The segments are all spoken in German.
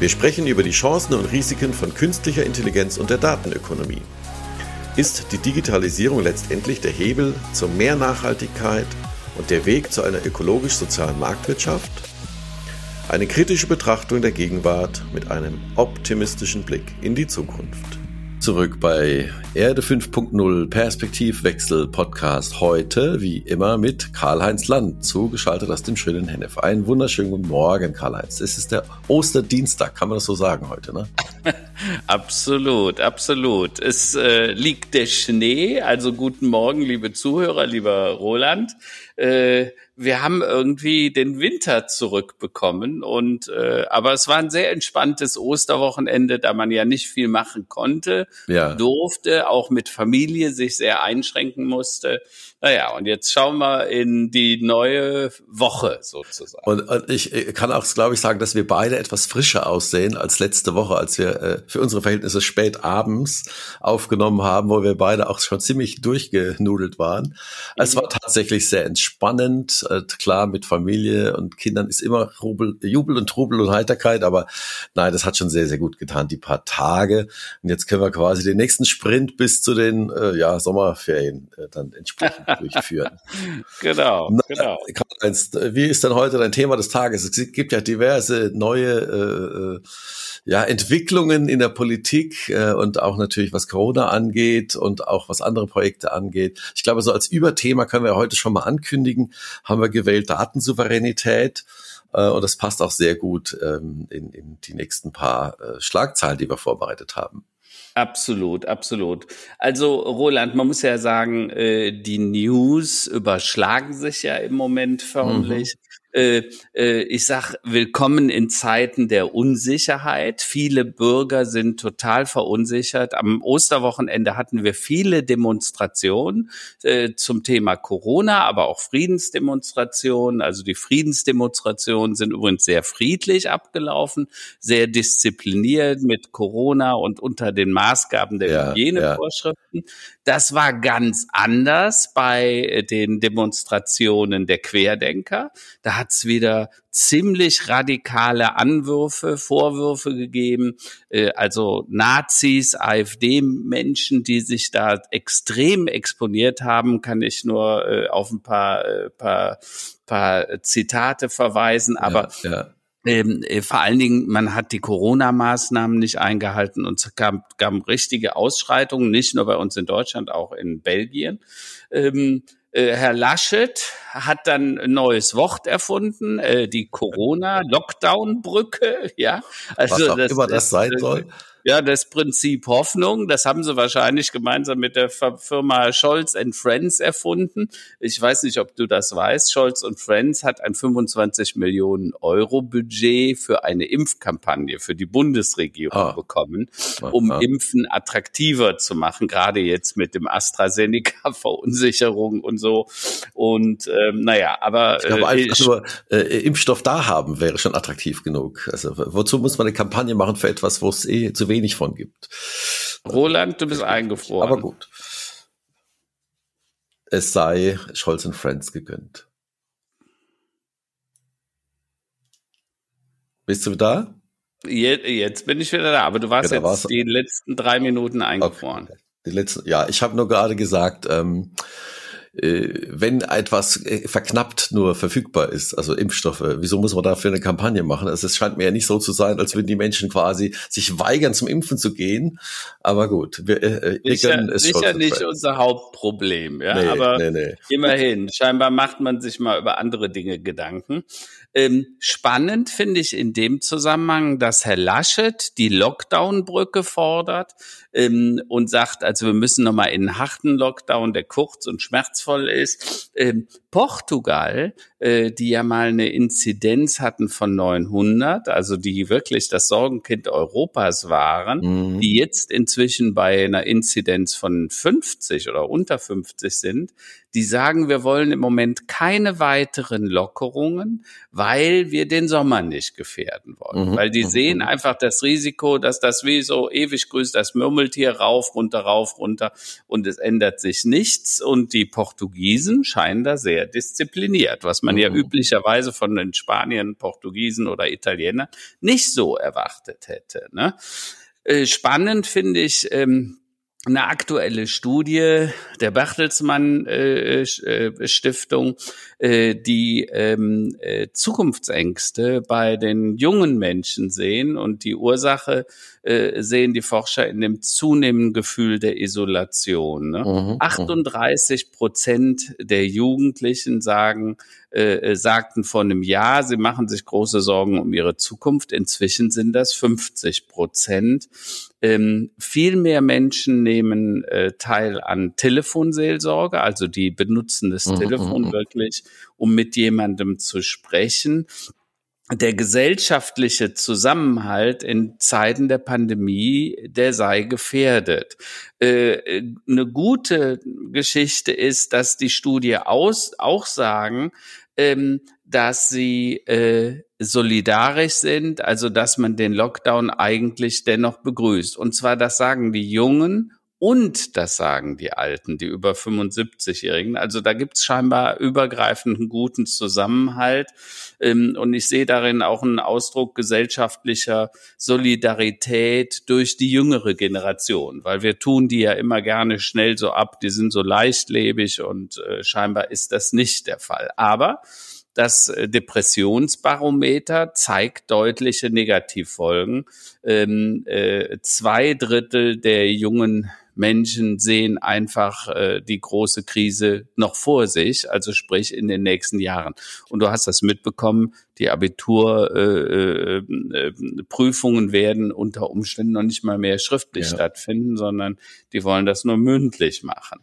Wir sprechen über die Chancen und Risiken von künstlicher Intelligenz und der Datenökonomie. Ist die Digitalisierung letztendlich der Hebel zu mehr Nachhaltigkeit und der Weg zu einer ökologisch-sozialen Marktwirtschaft? Eine kritische Betrachtung der Gegenwart mit einem optimistischen Blick in die Zukunft. Zurück bei Erde 5.0 Perspektivwechsel Podcast heute, wie immer, mit Karl-Heinz Land, zugeschaltet aus dem schönen Hennef. Einen wunderschönen guten Morgen, Karl-Heinz. Es ist der Osterdienstag, kann man das so sagen heute, ne? absolut, absolut. Es äh, liegt der Schnee, also guten Morgen, liebe Zuhörer, lieber Roland. Äh, wir haben irgendwie den Winter zurückbekommen und äh, aber es war ein sehr entspanntes Osterwochenende, da man ja nicht viel machen konnte, ja. durfte, auch mit Familie sich sehr einschränken musste. Naja, und jetzt schauen wir in die neue Woche sozusagen. Und, und ich kann auch, glaube ich, sagen, dass wir beide etwas frischer aussehen als letzte Woche, als wir äh, für unsere Verhältnisse spät abends aufgenommen haben, wo wir beide auch schon ziemlich durchgenudelt waren. Es war tatsächlich sehr entspannend. Äh, klar, mit Familie und Kindern ist immer Rubel, Jubel und Trubel und Heiterkeit, aber nein, das hat schon sehr, sehr gut getan, die paar Tage. Und jetzt können wir quasi den nächsten Sprint bis zu den äh, ja, Sommerferien äh, dann entsprechend durchführen. genau, Na, genau. Karl-Heinz, wie ist denn heute dein Thema des Tages? Es gibt ja diverse neue äh, äh, ja, Entwicklungen in der Politik äh, und auch natürlich was Corona angeht und auch was andere Projekte angeht. Ich glaube, so als Überthema können wir heute schon mal ankündigen, haben wir gewählt Datensouveränität. Äh, und das passt auch sehr gut ähm, in, in die nächsten paar äh, Schlagzeilen, die wir vorbereitet haben. Absolut, absolut. Also Roland, man muss ja sagen, äh, die News überschlagen sich ja im Moment förmlich. Mhm äh, äh, ich sag, willkommen in Zeiten der Unsicherheit. Viele Bürger sind total verunsichert. Am Osterwochenende hatten wir viele Demonstrationen äh, zum Thema Corona, aber auch Friedensdemonstrationen. Also die Friedensdemonstrationen sind übrigens sehr friedlich abgelaufen, sehr diszipliniert mit Corona und unter den Maßgaben der ja, Hygienevorschriften. Ja. Das war ganz anders bei den Demonstrationen der Querdenker. Da hat es wieder ziemlich radikale Anwürfe, Vorwürfe gegeben. Äh, also Nazis, AfD-Menschen, die sich da extrem exponiert haben, kann ich nur äh, auf ein paar, äh, paar, paar Zitate verweisen. Aber ja, ja. Ähm, äh, vor allen Dingen, man hat die Corona-Maßnahmen nicht eingehalten und es gab, gab richtige Ausschreitungen, nicht nur bei uns in Deutschland, auch in Belgien. Ähm, äh, Herr Laschet hat dann ein neues Wort erfunden, äh, die Corona-Lockdown-Brücke, ja. Also Was auch das, immer das, das sein soll. Ja, das Prinzip Hoffnung, das haben sie wahrscheinlich gemeinsam mit der Firma Scholz and Friends erfunden. Ich weiß nicht, ob du das weißt. Scholz und Friends hat ein 25 Millionen Euro Budget für eine Impfkampagne für die Bundesregierung ah. bekommen, um ah. Impfen attraktiver zu machen, gerade jetzt mit dem AstraZeneca-Verunsicherung und so. Und ähm, naja, aber ich glaube, äh, einfach nur äh, Impfstoff da haben wäre schon attraktiv genug. Also wozu muss man eine Kampagne machen für etwas, wo es eh zu wenig von gibt. Roland, du bist eingefroren. Aber gut. Es sei Scholz und Friends gegönnt. Bist du da? Jetzt, jetzt bin ich wieder da, aber du warst ja, jetzt die letzten drei Minuten eingefroren. Okay. Die letzten, ja, ich habe nur gerade gesagt, ähm, äh, wenn etwas äh, verknappt nur verfügbar ist, also Impfstoffe, wieso muss man dafür eine Kampagne machen? Also es scheint mir ja nicht so zu sein, als würden die Menschen quasi sich weigern, zum Impfen zu gehen. Aber gut, wir, äh, wir sicher, es sicher nicht unser Hauptproblem, ja. Nee, aber nee, nee. immerhin, scheinbar macht man sich mal über andere Dinge Gedanken. Ähm, spannend finde ich in dem Zusammenhang, dass Herr Laschet die Lockdown-Brücke fordert ähm, und sagt, also wir müssen nochmal in einen harten Lockdown, der kurz und schmerzvoll ist. Ähm, Portugal, äh, die ja mal eine Inzidenz hatten von 900, also die wirklich das Sorgenkind Europas waren, mhm. die jetzt inzwischen bei einer Inzidenz von 50 oder unter 50 sind, die sagen, wir wollen im Moment keine weiteren Lockerungen, weil wir den Sommer nicht gefährden wollen. Mhm. Weil die mhm. sehen einfach das Risiko, dass das wie so ewig grüßt das Murmeltier rauf, runter, rauf, runter und es ändert sich nichts. Und die Portugiesen scheinen da sehr diszipliniert, was man mhm. ja üblicherweise von den Spaniern, Portugiesen oder Italienern nicht so erwartet hätte. Ne? Äh, spannend finde ich, ähm, eine aktuelle Studie der Bertelsmann äh, äh, Stiftung, äh, die ähm, äh, Zukunftsängste bei den jungen Menschen sehen und die Ursache äh, sehen die Forscher in dem zunehmenden Gefühl der Isolation. Ne? Mhm, 38 mhm. Prozent der Jugendlichen sagen, äh, äh, sagten vor einem Jahr, sie machen sich große Sorgen um ihre Zukunft. Inzwischen sind das 50 Prozent. Ähm, viel mehr Menschen nehmen äh, teil an Telefonseelsorge, also die benutzen das mhm, Telefon mhm. wirklich, um mit jemandem zu sprechen der gesellschaftliche Zusammenhalt in Zeiten der Pandemie, der sei gefährdet. Äh, eine gute Geschichte ist, dass die Studie aus, auch sagen, ähm, dass sie äh, solidarisch sind, also dass man den Lockdown eigentlich dennoch begrüßt. Und zwar, das sagen die Jungen und das sagen die Alten, die über 75-Jährigen. Also da gibt's scheinbar übergreifenden guten Zusammenhalt. Ähm, und ich sehe darin auch einen Ausdruck gesellschaftlicher Solidarität durch die jüngere Generation, weil wir tun die ja immer gerne schnell so ab, die sind so leichtlebig und äh, scheinbar ist das nicht der Fall. Aber das äh, Depressionsbarometer zeigt deutliche Negativfolgen. Ähm, äh, zwei Drittel der jungen Menschen sehen einfach äh, die große Krise noch vor sich, also sprich in den nächsten Jahren. Und du hast das mitbekommen, die Abiturprüfungen äh, äh, Prüfungen werden unter Umständen noch nicht mal mehr schriftlich ja. stattfinden, sondern die wollen das nur mündlich machen.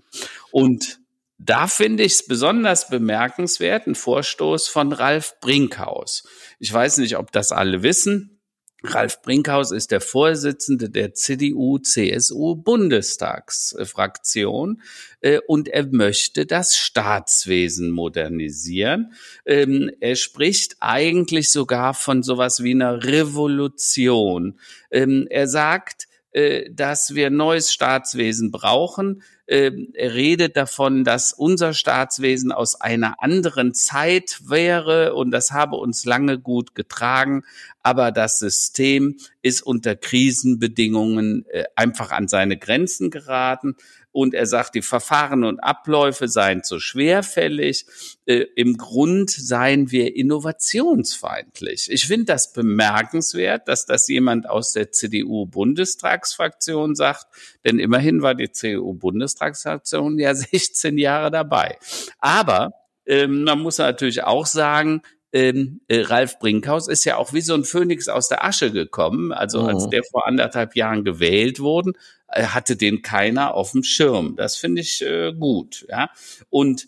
Und da finde ich es besonders bemerkenswert, ein Vorstoß von Ralf Brinkhaus. Ich weiß nicht, ob das alle wissen. Ralf Brinkhaus ist der Vorsitzende der CDU-CSU-Bundestagsfraktion äh, und er möchte das Staatswesen modernisieren. Ähm, er spricht eigentlich sogar von sowas wie einer Revolution. Ähm, er sagt, äh, dass wir neues Staatswesen brauchen. Er redet davon, dass unser Staatswesen aus einer anderen Zeit wäre und das habe uns lange gut getragen, aber das System ist unter Krisenbedingungen äh, einfach an seine Grenzen geraten und er sagt, die Verfahren und Abläufe seien zu schwerfällig. Äh, Im Grund seien wir innovationsfeindlich. Ich finde das bemerkenswert, dass das jemand aus der CDU-Bundestagsfraktion sagt, denn immerhin war die CDU-Bundestagsfraktion ja 16 Jahre dabei. Aber ähm, man muss natürlich auch sagen, ähm, äh, Ralf Brinkhaus ist ja auch wie so ein Phönix aus der Asche gekommen. Also als mhm. der vor anderthalb Jahren gewählt wurden, hatte den keiner auf dem Schirm. Das finde ich äh, gut. Ja. Und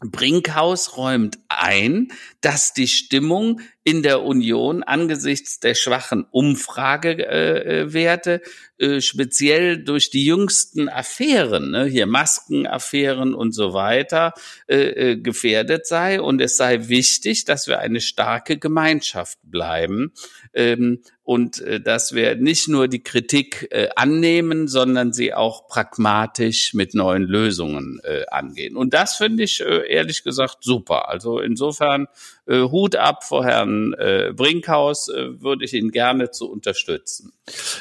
Brinkhaus räumt ein, dass die Stimmung in der Union angesichts der schwachen Umfragewerte, äh, speziell durch die jüngsten Affären, ne, hier Maskenaffären und so weiter, äh, äh, gefährdet sei. Und es sei wichtig, dass wir eine starke Gemeinschaft bleiben ähm, und äh, dass wir nicht nur die Kritik äh, annehmen, sondern sie auch pragmatisch mit neuen Lösungen äh, angehen. Und das finde ich äh, ehrlich gesagt super. Also insofern äh, Hut ab vor Herrn äh, Brinkhaus, äh, würde ich ihn gerne zu unterstützen.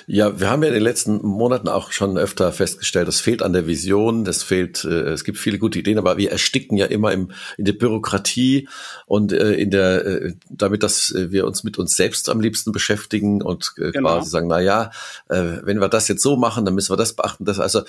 Ja, wir haben ja in den letzten Monaten auch schon öfter festgestellt, es fehlt an der Vision, es fehlt, äh, es gibt viele gute Ideen, aber wir ersticken ja immer im, in der Bürokratie und äh, in der, äh, damit, dass wir uns mit uns selbst am liebsten beschäftigen und äh, genau. quasi sagen, na ja, äh, wenn wir das jetzt so machen, dann müssen wir das beachten. Das also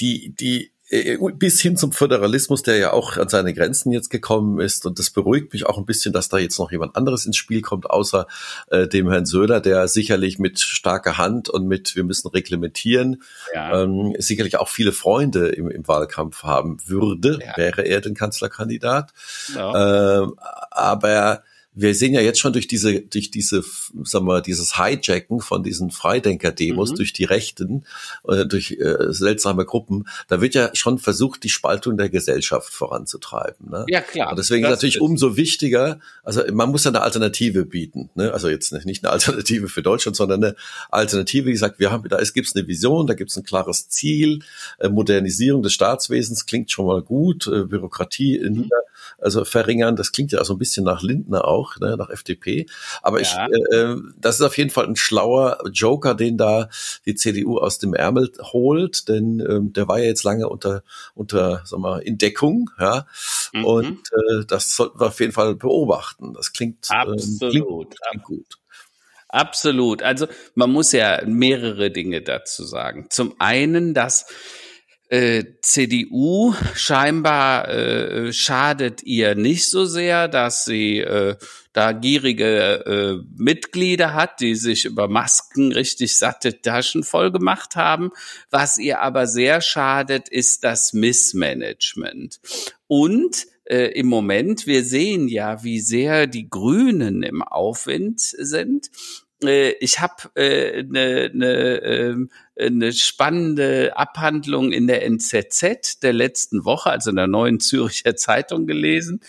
die die bis hin zum Föderalismus, der ja auch an seine Grenzen jetzt gekommen ist. Und das beruhigt mich auch ein bisschen, dass da jetzt noch jemand anderes ins Spiel kommt, außer äh, dem Herrn Söder, der sicherlich mit starker Hand und mit wir müssen reglementieren, ja. ähm, sicherlich auch viele Freunde im, im Wahlkampf haben würde, ja. wäre er den Kanzlerkandidat. Ja. Ähm, aber wir sehen ja jetzt schon durch diese, durch diese, sagen wir, dieses Hijacken von diesen Freidenker-Demos mhm. durch die Rechten, äh, durch äh, seltsame Gruppen, da wird ja schon versucht, die Spaltung der Gesellschaft voranzutreiben. Ne? Ja, klar. Und deswegen ist natürlich ist. umso wichtiger, also man muss ja eine Alternative bieten. Ne? Also jetzt nicht eine Alternative für Deutschland, sondern eine Alternative, wie gesagt, wir haben, da gibt es eine Vision, da gibt es ein klares Ziel, äh, Modernisierung des Staatswesens klingt schon mal gut, äh, Bürokratie mhm. also verringern, das klingt ja auch so ein bisschen nach Lindner auch, ne, nach FDP. Aber ja. ich, äh, äh, das ist auf jeden Fall ein schlauer Joker, den da die CDU aus dem Ärmel holt, denn ähm, der war ja jetzt lange unter, unter, sag mal, in Deckung, ja. Mhm. Und äh, das sollten wir auf jeden Fall beobachten. Das klingt, Absolut. Ähm, klingt, klingt gut. Absolut. Also man muss ja mehrere Dinge dazu sagen. Zum einen, dass äh, CDU scheinbar äh, schadet ihr nicht so sehr, dass sie äh, da gierige äh, Mitglieder hat, die sich über Masken richtig satte Taschen voll gemacht haben. Was ihr aber sehr schadet, ist das Missmanagement. Und äh, im Moment, wir sehen ja, wie sehr die Grünen im Aufwind sind. Äh, ich habe eine äh, ne, ne, ähm, eine spannende Abhandlung in der NZZ der letzten Woche, also in der neuen Züricher Zeitung gelesen,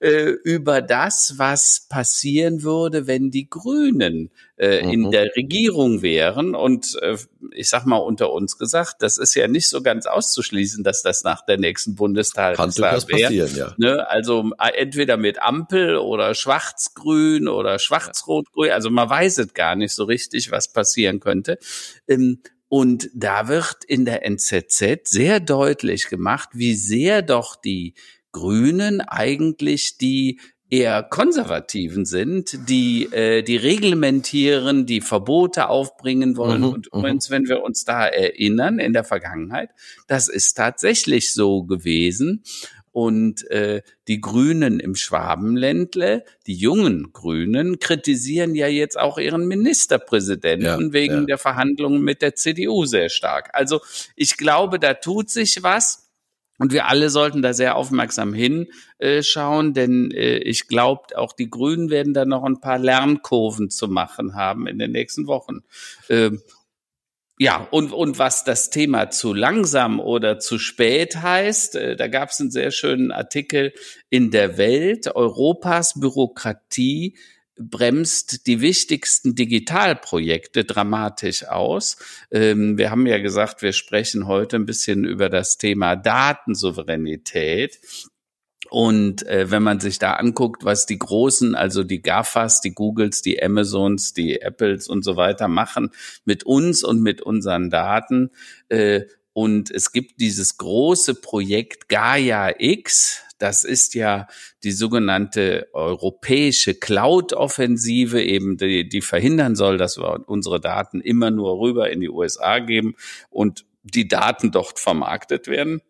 äh, über das, was passieren würde, wenn die Grünen äh, mhm. in der Regierung wären. Und äh, ich sag mal unter uns gesagt, das ist ja nicht so ganz auszuschließen, dass das nach der nächsten Bundestagswahl wäre. Ja. Ne? Also äh, entweder mit Ampel oder Schwarz-Grün oder Schwarz-Rot-Grün. Also man weiß es gar nicht so richtig, was passieren könnte. Ähm, und da wird in der NZZ sehr deutlich gemacht, wie sehr doch die Grünen eigentlich die eher Konservativen sind, die äh, die reglementieren, die Verbote aufbringen wollen. Mhm, und mhm. übrigens, wenn wir uns da erinnern in der Vergangenheit, das ist tatsächlich so gewesen. Und äh, die Grünen im Schwabenländle, die jungen Grünen, kritisieren ja jetzt auch ihren Ministerpräsidenten ja, wegen ja. der Verhandlungen mit der CDU sehr stark. Also ich glaube, da tut sich was. Und wir alle sollten da sehr aufmerksam hinschauen, denn äh, ich glaube, auch die Grünen werden da noch ein paar Lernkurven zu machen haben in den nächsten Wochen. Ja, und, und was das Thema zu langsam oder zu spät heißt, äh, da gab es einen sehr schönen Artikel in der Welt. Europas Bürokratie bremst die wichtigsten Digitalprojekte dramatisch aus. Ähm, wir haben ja gesagt, wir sprechen heute ein bisschen über das Thema Datensouveränität. Und äh, wenn man sich da anguckt, was die großen, also die GAFAs, die Googles, die Amazons, die Apples und so weiter machen mit uns und mit unseren Daten. Äh, und es gibt dieses große Projekt Gaia X. Das ist ja die sogenannte europäische Cloud-Offensive, eben die, die verhindern soll, dass wir unsere Daten immer nur rüber in die USA geben und die Daten dort vermarktet werden.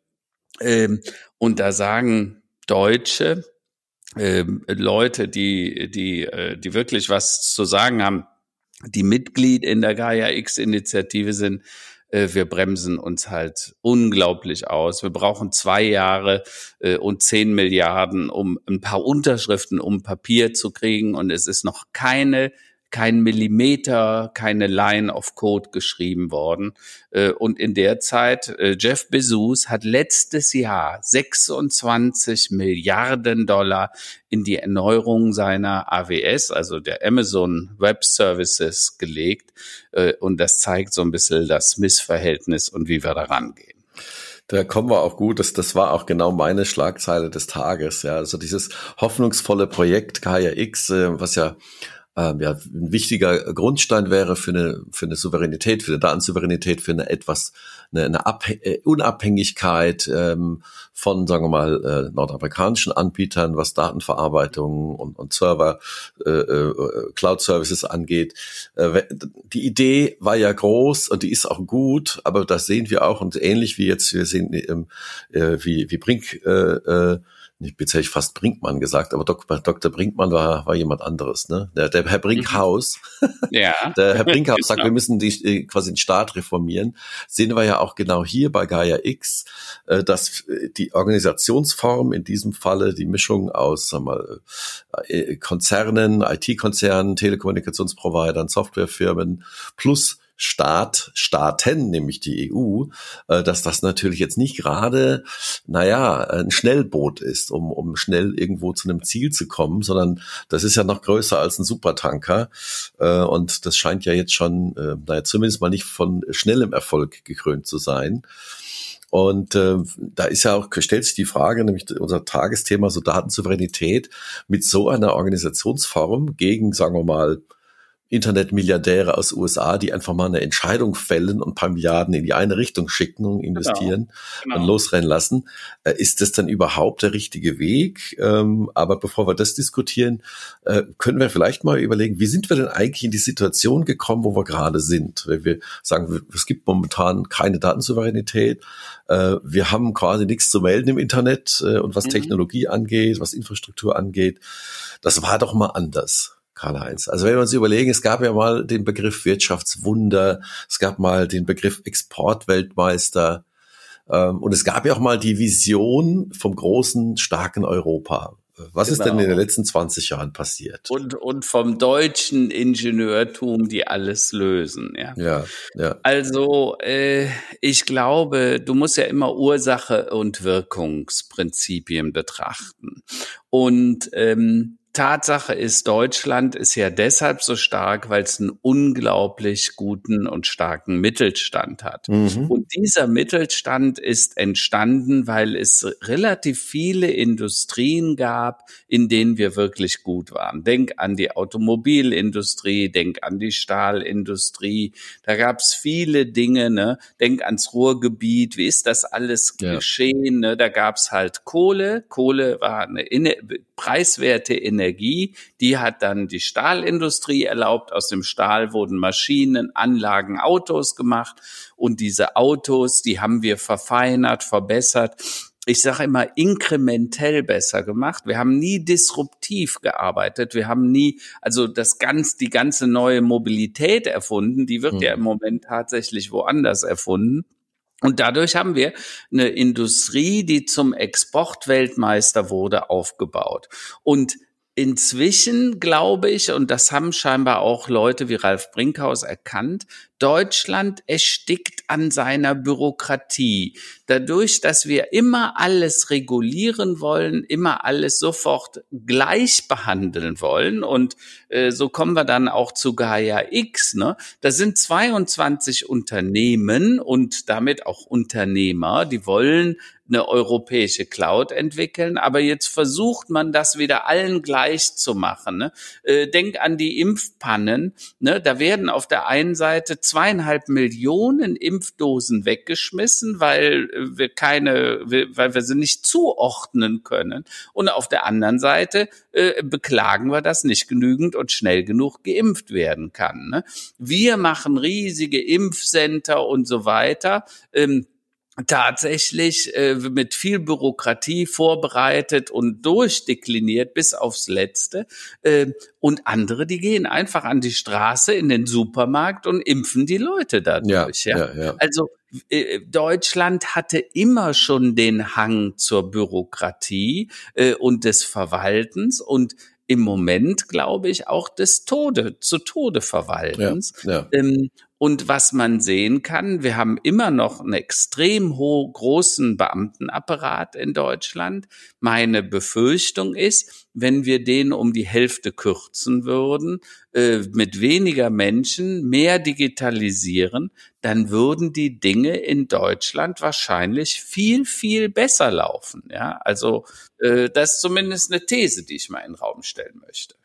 Ähm, und da sagen Deutsche, äh, Leute, die, die, äh, die wirklich was zu sagen haben, die Mitglied in der Gaia X-Initiative sind, äh, wir bremsen uns halt unglaublich aus. Wir brauchen zwei Jahre äh, und zehn Milliarden, um ein paar Unterschriften um Papier zu kriegen. Und es ist noch keine kein Millimeter, keine Line of Code geschrieben worden. Äh, und in der Zeit, äh, Jeff Bezos hat letztes Jahr 26 Milliarden Dollar in die Erneuerung seiner AWS, also der Amazon Web Services, gelegt. Äh, und das zeigt so ein bisschen das Missverhältnis und wie wir da rangehen. Da kommen wir auch gut. Das, das war auch genau meine Schlagzeile des Tages. Ja, also dieses hoffnungsvolle Projekt Gaia X, was ja ähm, ja, ein wichtiger Grundstein wäre für eine, für eine Souveränität, für eine Datensouveränität, für eine etwas, eine, eine äh, Unabhängigkeit ähm, von, sagen wir mal, äh, nordamerikanischen Anbietern, was Datenverarbeitung und, und Server, äh, äh, Cloud-Services angeht. Äh, die Idee war ja groß und die ist auch gut, aber das sehen wir auch und ähnlich wie jetzt, wir sehen, ähm, äh, wie, wie Brink äh, äh, ich bin ich fast Brinkmann gesagt, aber Dok Dr. Brinkmann war, war jemand anderes, ne? Der, der Herr Brinkhaus. Ja. der Herr Brinkhaus sagt, wir müssen die, äh, quasi den Staat reformieren. Sehen wir ja auch genau hier bei Gaia X, äh, dass äh, die Organisationsform in diesem Falle die Mischung aus, sag mal, Konzernen, IT-Konzernen, Telekommunikationsprovidern, Softwarefirmen plus Staat, Staaten, nämlich die EU, äh, dass das natürlich jetzt nicht gerade, naja, ein Schnellboot ist, um, um schnell irgendwo zu einem Ziel zu kommen, sondern das ist ja noch größer als ein Supertanker. Äh, und das scheint ja jetzt schon, äh, naja, zumindest mal nicht von schnellem Erfolg gekrönt zu sein. Und äh, da ist ja auch, stellt sich die Frage, nämlich unser Tagesthema, so Datensouveränität mit so einer Organisationsform gegen, sagen wir mal, Internetmilliardäre aus USA, die einfach mal eine Entscheidung fällen und ein paar Milliarden in die eine Richtung schicken und investieren genau. Genau. und losrennen lassen. Äh, ist das dann überhaupt der richtige Weg? Ähm, aber bevor wir das diskutieren, äh, können wir vielleicht mal überlegen, wie sind wir denn eigentlich in die Situation gekommen, wo wir gerade sind? Wenn wir sagen, es gibt momentan keine Datensouveränität, äh, wir haben quasi nichts zu melden im Internet und was mhm. Technologie angeht, was Infrastruktur angeht. Das war doch mal anders. Karl-Heinz. Also wenn wir uns überlegen, es gab ja mal den Begriff Wirtschaftswunder, es gab mal den Begriff Exportweltmeister ähm, und es gab ja auch mal die Vision vom großen, starken Europa. Was genau. ist denn in den letzten 20 Jahren passiert? Und, und vom deutschen Ingenieurtum, die alles lösen. Ja, ja. ja. Also äh, ich glaube, du musst ja immer Ursache und Wirkungsprinzipien betrachten. Und ähm, Tatsache ist, Deutschland ist ja deshalb so stark, weil es einen unglaublich guten und starken Mittelstand hat. Mhm. Und dieser Mittelstand ist entstanden, weil es relativ viele Industrien gab, in denen wir wirklich gut waren. Denk an die Automobilindustrie, denk an die Stahlindustrie. Da gab es viele Dinge. Ne? Denk ans Ruhrgebiet. Wie ist das alles ja. geschehen? Ne? Da gab es halt Kohle. Kohle war eine preiswerte Energie. Die hat dann die Stahlindustrie erlaubt. Aus dem Stahl wurden Maschinen, Anlagen, Autos gemacht. Und diese Autos, die haben wir verfeinert, verbessert ich sage immer, inkrementell besser gemacht. Wir haben nie disruptiv gearbeitet. Wir haben nie, also das ganz, die ganze neue Mobilität erfunden. Die wird mhm. ja im Moment tatsächlich woanders erfunden. Und dadurch haben wir eine Industrie, die zum Exportweltmeister wurde, aufgebaut. Und inzwischen glaube ich, und das haben scheinbar auch Leute wie Ralf Brinkhaus erkannt, Deutschland erstickt an seiner Bürokratie. Dadurch, dass wir immer alles regulieren wollen, immer alles sofort gleich behandeln wollen. Und äh, so kommen wir dann auch zu Gaia X. Ne? Da sind 22 Unternehmen und damit auch Unternehmer, die wollen eine europäische Cloud entwickeln, aber jetzt versucht man das wieder allen gleich zu machen. Ne? Äh, denk an die Impfpannen. Ne? Da werden auf der einen Seite zweieinhalb Millionen Impfdosen weggeschmissen, weil äh, wir keine, weil wir sie nicht zuordnen können. Und auf der anderen Seite äh, beklagen wir, dass nicht genügend und schnell genug geimpft werden kann. Ne? Wir machen riesige Impfcenter und so weiter. Ähm, tatsächlich äh, mit viel Bürokratie vorbereitet und durchdekliniert bis aufs Letzte. Äh, und andere, die gehen einfach an die Straße in den Supermarkt und impfen die Leute dadurch. Ja, ja. ja, ja. Also äh, Deutschland hatte immer schon den Hang zur Bürokratie äh, und des Verwaltens und im Moment, glaube ich, auch des Tode, zu Tode Verwaltens. Ja, ja. Ähm, und was man sehen kann, wir haben immer noch einen extrem hoch, großen Beamtenapparat in Deutschland. Meine Befürchtung ist, wenn wir den um die Hälfte kürzen würden, äh, mit weniger Menschen, mehr digitalisieren, dann würden die Dinge in Deutschland wahrscheinlich viel, viel besser laufen. Ja, also äh, das ist zumindest eine These, die ich mal in den Raum stellen möchte.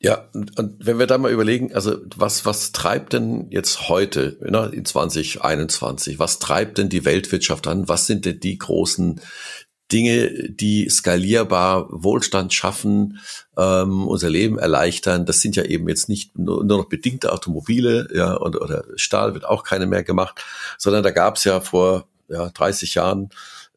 Ja, und wenn wir da mal überlegen, also was, was treibt denn jetzt heute, ne, in 2021, was treibt denn die Weltwirtschaft an? Was sind denn die großen Dinge, die skalierbar Wohlstand schaffen, ähm, unser Leben erleichtern. Das sind ja eben jetzt nicht nur, nur noch bedingte Automobile, ja, und, oder Stahl wird auch keine mehr gemacht, sondern da gab es ja vor ja, 30 Jahren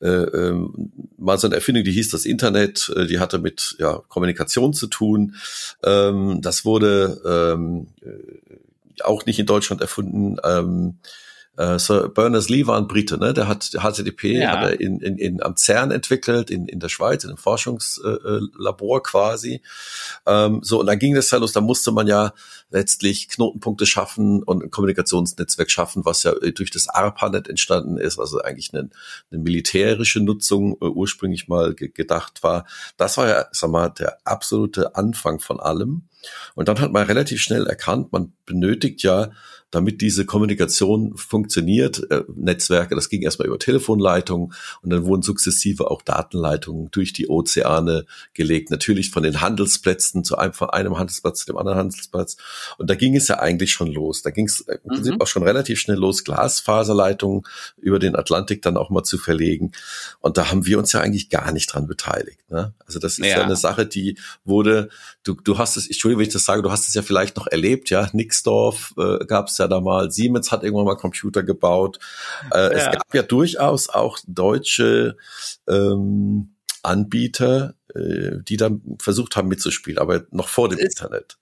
ähm, mal so eine Erfindung, die hieß das Internet, äh, die hatte mit ja, Kommunikation zu tun. Ähm, das wurde ähm, äh, auch nicht in Deutschland erfunden. Ähm, äh, Sir Berners-Lee war ein Brite, ne? Der hat HTTP ja. hat er in, in, in, am CERN entwickelt, in, in der Schweiz, in einem Forschungslabor äh, quasi. Ähm, so, und dann ging das ja los, da musste man ja letztlich Knotenpunkte schaffen und ein Kommunikationsnetzwerk schaffen, was ja durch das ARPANET entstanden ist, also eigentlich eine, eine militärische Nutzung äh, ursprünglich mal ge gedacht war. Das war ja, sag mal, der absolute Anfang von allem. Und dann hat man relativ schnell erkannt, man benötigt ja damit diese Kommunikation funktioniert, äh, Netzwerke, das ging erstmal über Telefonleitungen und dann wurden sukzessive auch Datenleitungen durch die Ozeane gelegt, natürlich von den Handelsplätzen zu einem, von einem Handelsplatz zu dem anderen Handelsplatz. Und da ging es ja eigentlich schon los. Da ging es im mhm. Prinzip auch schon relativ schnell los, Glasfaserleitungen über den Atlantik dann auch mal zu verlegen. Und da haben wir uns ja eigentlich gar nicht dran beteiligt. Ne? Also das ist ja. ja eine Sache, die wurde, du, du hast es, Entschuldigung, wenn ich das sage, du hast es ja vielleicht noch erlebt, ja, Nixdorf äh, gab es ja da mal, Siemens hat irgendwann mal Computer gebaut. Äh, ja. Es gab ja durchaus auch deutsche ähm, Anbieter, äh, die dann versucht haben mitzuspielen, aber noch vor dem es, Internet.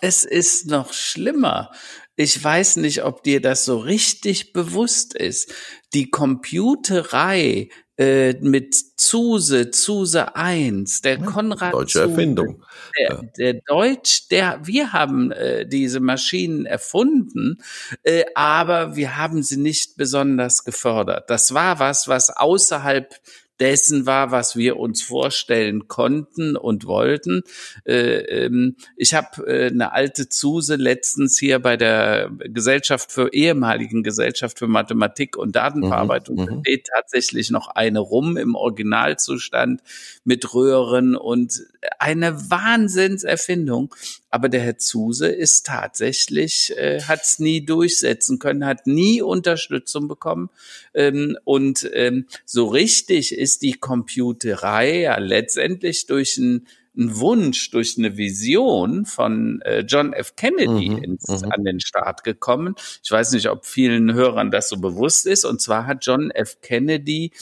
Es ist noch schlimmer. Ich weiß nicht, ob dir das so richtig bewusst ist. Die Computerei äh, mit Zuse, Zuse 1, der Konrad Deutsche Zuse, Erfindung. Der, der Deutsch, der, wir haben äh, diese Maschinen erfunden, äh, aber wir haben sie nicht besonders gefördert. Das war was, was außerhalb dessen war, was wir uns vorstellen konnten und wollten. Äh, ähm, ich habe äh, eine alte Zuse letztens hier bei der Gesellschaft für ehemaligen Gesellschaft für Mathematik und Datenverarbeitung mhm, mhm. steht tatsächlich noch eine rum im Originalzustand mit Röhren und eine Wahnsinnserfindung. Aber der Herr Zuse ist tatsächlich, äh, hat es nie durchsetzen können, hat nie Unterstützung bekommen. Ähm, und ähm, so richtig ist die Computerei ja letztendlich durch ein ein Wunsch durch eine Vision von äh, John F. Kennedy mhm, ins, mhm. an den Start gekommen. Ich weiß nicht, ob vielen Hörern das so bewusst ist. Und zwar hat John F. Kennedy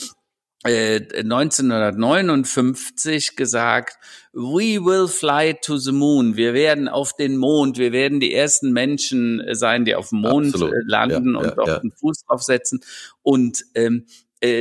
1959 äh, gesagt, we will fly to the moon. Wir werden auf den Mond, wir werden die ersten Menschen sein, die auf dem Mond Absolut. Äh, landen ja, und ja, dort ja. den Fuß draufsetzen. Und ähm, äh,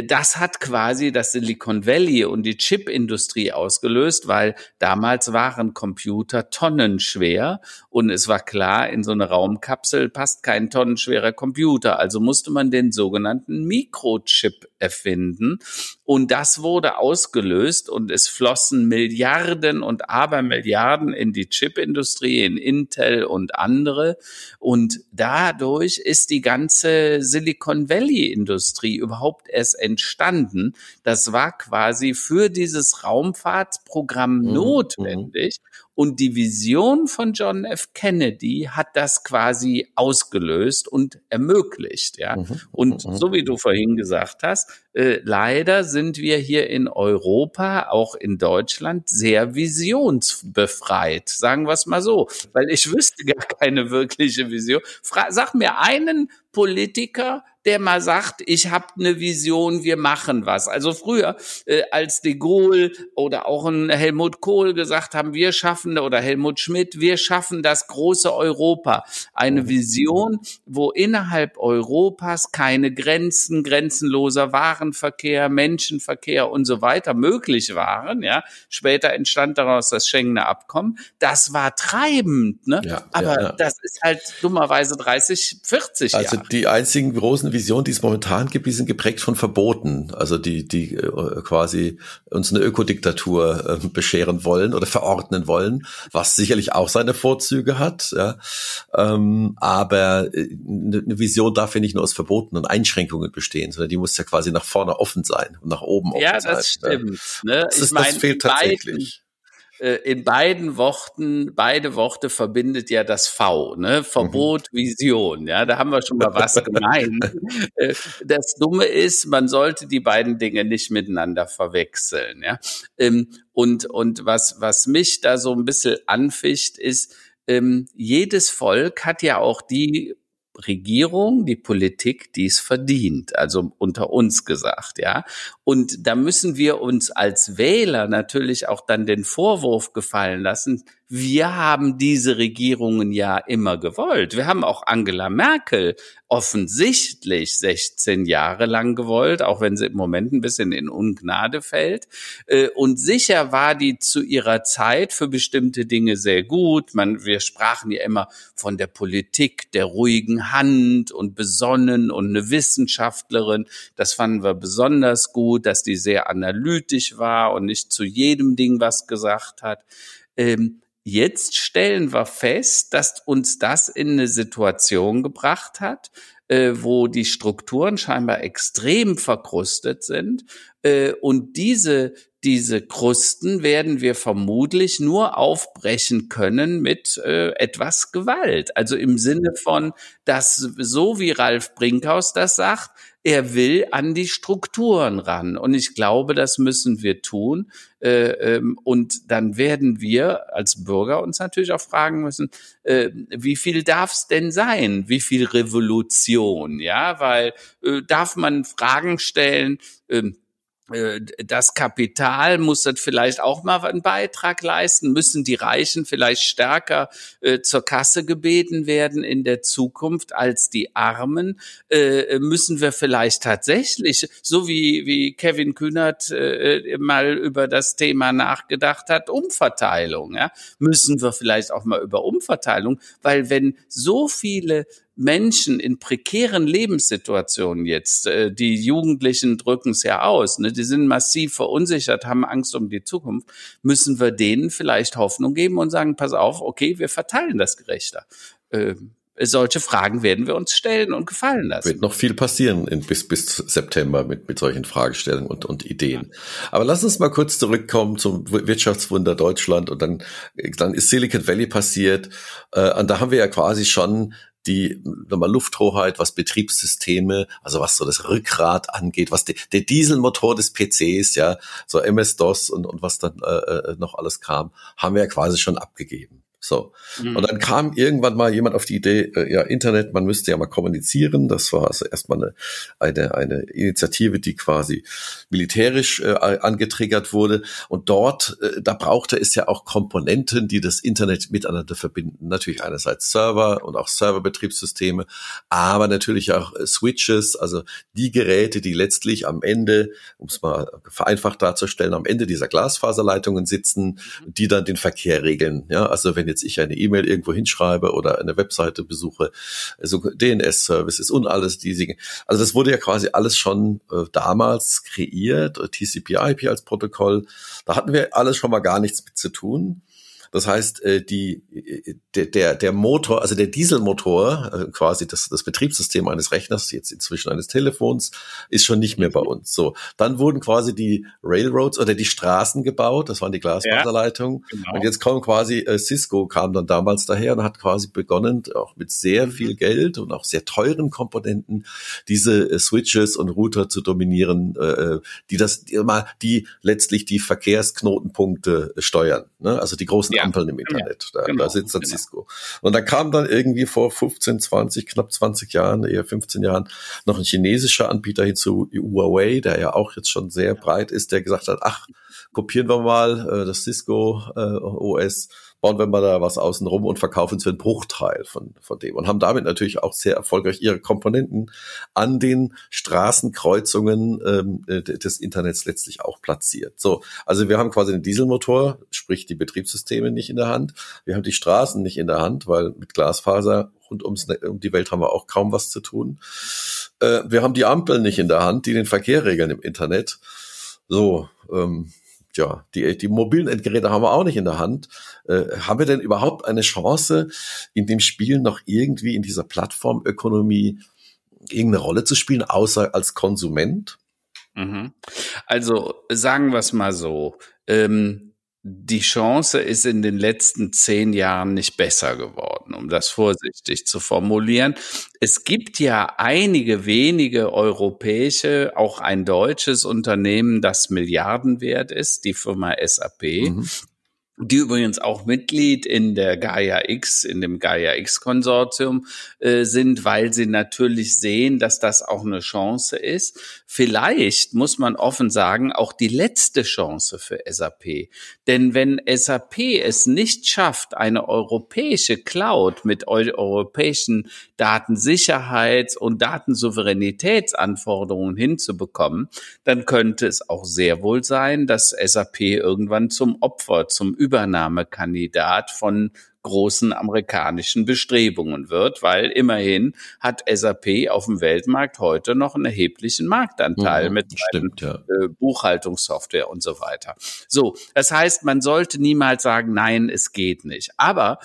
das hat quasi das Silicon Valley und die Chipindustrie ausgelöst, weil damals waren Computer tonnenschwer und es war klar, in so eine Raumkapsel passt kein tonnenschwerer Computer. Also musste man den sogenannten Mikrochip erfinden und das wurde ausgelöst und es flossen Milliarden und Abermilliarden in die Chipindustrie, in Intel und andere und dadurch ist die ganze Silicon Valley Industrie überhaupt erst entstanden. Das war quasi für dieses Raumfahrtsprogramm mhm. notwendig. Und die Vision von John F. Kennedy hat das quasi ausgelöst und ermöglicht, ja. Mhm. Und mhm. so wie du vorhin gesagt hast, äh, leider sind wir hier in Europa, auch in Deutschland, sehr visionsbefreit. Sagen wir es mal so. Weil ich wüsste gar keine wirkliche Vision. Fra sag mir einen Politiker, der mal sagt, ich habe eine Vision, wir machen was. Also früher, äh, als de Gaulle oder auch ein Helmut Kohl gesagt haben, wir schaffen, oder Helmut Schmidt, wir schaffen das große Europa. Eine mhm. Vision, wo innerhalb Europas keine Grenzen, grenzenloser Warenverkehr, Menschenverkehr und so weiter möglich waren. Ja, Später entstand daraus das Schengener Abkommen. Das war treibend, ne? Ja, Aber ja, ja. das ist halt dummerweise 30, 40 also Jahre. Also die einzigen großen Vision, die es momentan gibt, die sind geprägt von Verboten. Also die, die äh, quasi uns eine Ökodiktatur äh, bescheren wollen oder verordnen wollen, was sicherlich auch seine Vorzüge hat. Ja. Ähm, aber äh, eine Vision darf ja nicht nur aus Verboten und Einschränkungen bestehen, sondern die muss ja quasi nach vorne offen sein und nach oben offen ja, sein. Ja, das stimmt. Ne? Das, ist, mein, das fehlt tatsächlich. Äh, in beiden Worten, beide Worte verbindet ja das V, ne? Verbot, mhm. Vision. Ja, da haben wir schon mal was gemeint. Äh, das Dumme ist, man sollte die beiden Dinge nicht miteinander verwechseln. Ja, ähm, und und was was mich da so ein bisschen anficht, ist ähm, jedes Volk hat ja auch die Regierung, die Politik, die es verdient, also unter uns gesagt, ja. Und da müssen wir uns als Wähler natürlich auch dann den Vorwurf gefallen lassen, wir haben diese Regierungen ja immer gewollt. Wir haben auch Angela Merkel offensichtlich 16 Jahre lang gewollt, auch wenn sie im Moment ein bisschen in Ungnade fällt. Äh, und sicher war die zu ihrer Zeit für bestimmte Dinge sehr gut. Man, wir sprachen ja immer von der Politik der ruhigen Hand und besonnen und eine Wissenschaftlerin. Das fanden wir besonders gut, dass die sehr analytisch war und nicht zu jedem Ding was gesagt hat. Ähm, Jetzt stellen wir fest, dass uns das in eine Situation gebracht hat, äh, wo die Strukturen scheinbar extrem verkrustet sind. Äh, und diese, diese Krusten werden wir vermutlich nur aufbrechen können mit äh, etwas Gewalt. Also im Sinne von, dass so wie Ralf Brinkhaus das sagt, er will an die Strukturen ran. Und ich glaube, das müssen wir tun. Äh, ähm, und dann werden wir als Bürger uns natürlich auch fragen müssen, äh, wie viel darf es denn sein? Wie viel Revolution? Ja, weil äh, darf man Fragen stellen, ähm, äh, das Kapital muss das vielleicht auch mal einen Beitrag leisten? Müssen die Reichen vielleicht stärker äh, zur Kasse gebeten werden in der Zukunft als die Armen? Äh, müssen wir vielleicht tatsächlich, so wie, wie Kevin Kühnert äh, mal über das Thema nachgedacht hat, Umverteilung, ja? müssen wir vielleicht auch mal über Umverteilung, weil wenn so viele Menschen in prekären Lebenssituationen jetzt, äh, die Jugendlichen drücken es ja aus, ne, die sind massiv verunsichert, haben Angst um die Zukunft, müssen wir denen vielleicht Hoffnung geben und sagen, pass auf, okay, wir verteilen das gerechter. Äh, solche Fragen werden wir uns stellen und gefallen lassen. Wird noch viel passieren in, bis, bis September mit, mit solchen Fragestellungen und, und Ideen. Ja. Aber lass uns mal kurz zurückkommen zum Wirtschaftswunder Deutschland und dann, dann ist Silicon Valley passiert. Äh, und da haben wir ja quasi schon die nochmal Lufthoheit, was Betriebssysteme, also was so das Rückgrat angeht, was die, der Dieselmotor des PCs, ja, so MS-DOS und, und was dann äh, äh, noch alles kam, haben wir ja quasi schon abgegeben. So. Mhm. Und dann kam irgendwann mal jemand auf die Idee, äh, ja, Internet, man müsste ja mal kommunizieren. Das war also erstmal eine, eine, eine Initiative, die quasi militärisch äh, angetriggert wurde. Und dort, äh, da brauchte es ja auch Komponenten, die das Internet miteinander verbinden. Natürlich einerseits Server und auch Serverbetriebssysteme, aber natürlich auch äh, Switches, also die Geräte, die letztlich am Ende, um es mal vereinfacht darzustellen, am Ende dieser Glasfaserleitungen sitzen, mhm. die dann den Verkehr regeln. Ja, also wenn jetzt ich eine E-Mail irgendwo hinschreibe oder eine Webseite besuche, also DNS-Services und alles diese. Also das wurde ja quasi alles schon äh, damals kreiert, TCP/IP als Protokoll. Da hatten wir alles schon mal gar nichts mit zu tun. Das heißt, äh, die, der, der, der Motor, also der Dieselmotor, äh, quasi das, das Betriebssystem eines Rechners, jetzt inzwischen eines Telefons, ist schon nicht mehr bei uns. So, dann wurden quasi die Railroads oder die Straßen gebaut, das waren die Glasfaserleitungen. Ja, genau. Und jetzt kommen quasi, äh, Cisco kam dann damals daher und hat quasi begonnen, auch mit sehr mhm. viel Geld und auch sehr teuren Komponenten, diese äh, Switches und Router zu dominieren, äh, die das, die, die letztlich die Verkehrsknotenpunkte steuern. Ne? Also die großen ja Ampeln im Internet. Da, genau, da sitzt dann genau. Cisco. Und da kam dann irgendwie vor 15, 20, knapp 20 Jahren, eher 15 Jahren, noch ein chinesischer Anbieter hinzu, Huawei, der ja auch jetzt schon sehr breit ist, der gesagt hat, ach, kopieren wir mal äh, das Cisco äh, OS bauen wir mal da was außen rum und verkaufen es für einen Bruchteil von, von dem und haben damit natürlich auch sehr erfolgreich ihre Komponenten an den Straßenkreuzungen ähm, äh, des Internets letztlich auch platziert. So, also wir haben quasi den Dieselmotor, sprich die Betriebssysteme nicht in der Hand. Wir haben die Straßen nicht in der Hand, weil mit Glasfaser rund ums, um die Welt haben wir auch kaum was zu tun. Äh, wir haben die Ampeln nicht in der Hand, die den Verkehr regeln im Internet. So, ähm, ja, die, die mobilen Endgeräte haben wir auch nicht in der Hand. Äh, haben wir denn überhaupt eine Chance, in dem Spiel noch irgendwie in dieser Plattformökonomie irgendeine Rolle zu spielen, außer als Konsument? Mhm. Also sagen wir es mal so. Ähm, die Chance ist in den letzten zehn Jahren nicht besser geworden, um das vorsichtig zu formulieren. Es gibt ja einige wenige europäische, auch ein deutsches Unternehmen, das Milliardenwert ist, die Firma SAP. Mhm die übrigens auch Mitglied in der Gaia X, in dem Gaia X Konsortium äh, sind, weil sie natürlich sehen, dass das auch eine Chance ist. Vielleicht muss man offen sagen, auch die letzte Chance für SAP. Denn wenn SAP es nicht schafft, eine europäische Cloud mit europäischen Datensicherheits- und Datensouveränitätsanforderungen hinzubekommen, dann könnte es auch sehr wohl sein, dass SAP irgendwann zum Opfer, zum Übernahmekandidat von großen amerikanischen Bestrebungen wird, weil immerhin hat SAP auf dem Weltmarkt heute noch einen erheblichen Marktanteil mhm, mit stimmt, ja. äh, Buchhaltungssoftware und so weiter. So, das heißt, man sollte niemals sagen, nein, es geht nicht. Aber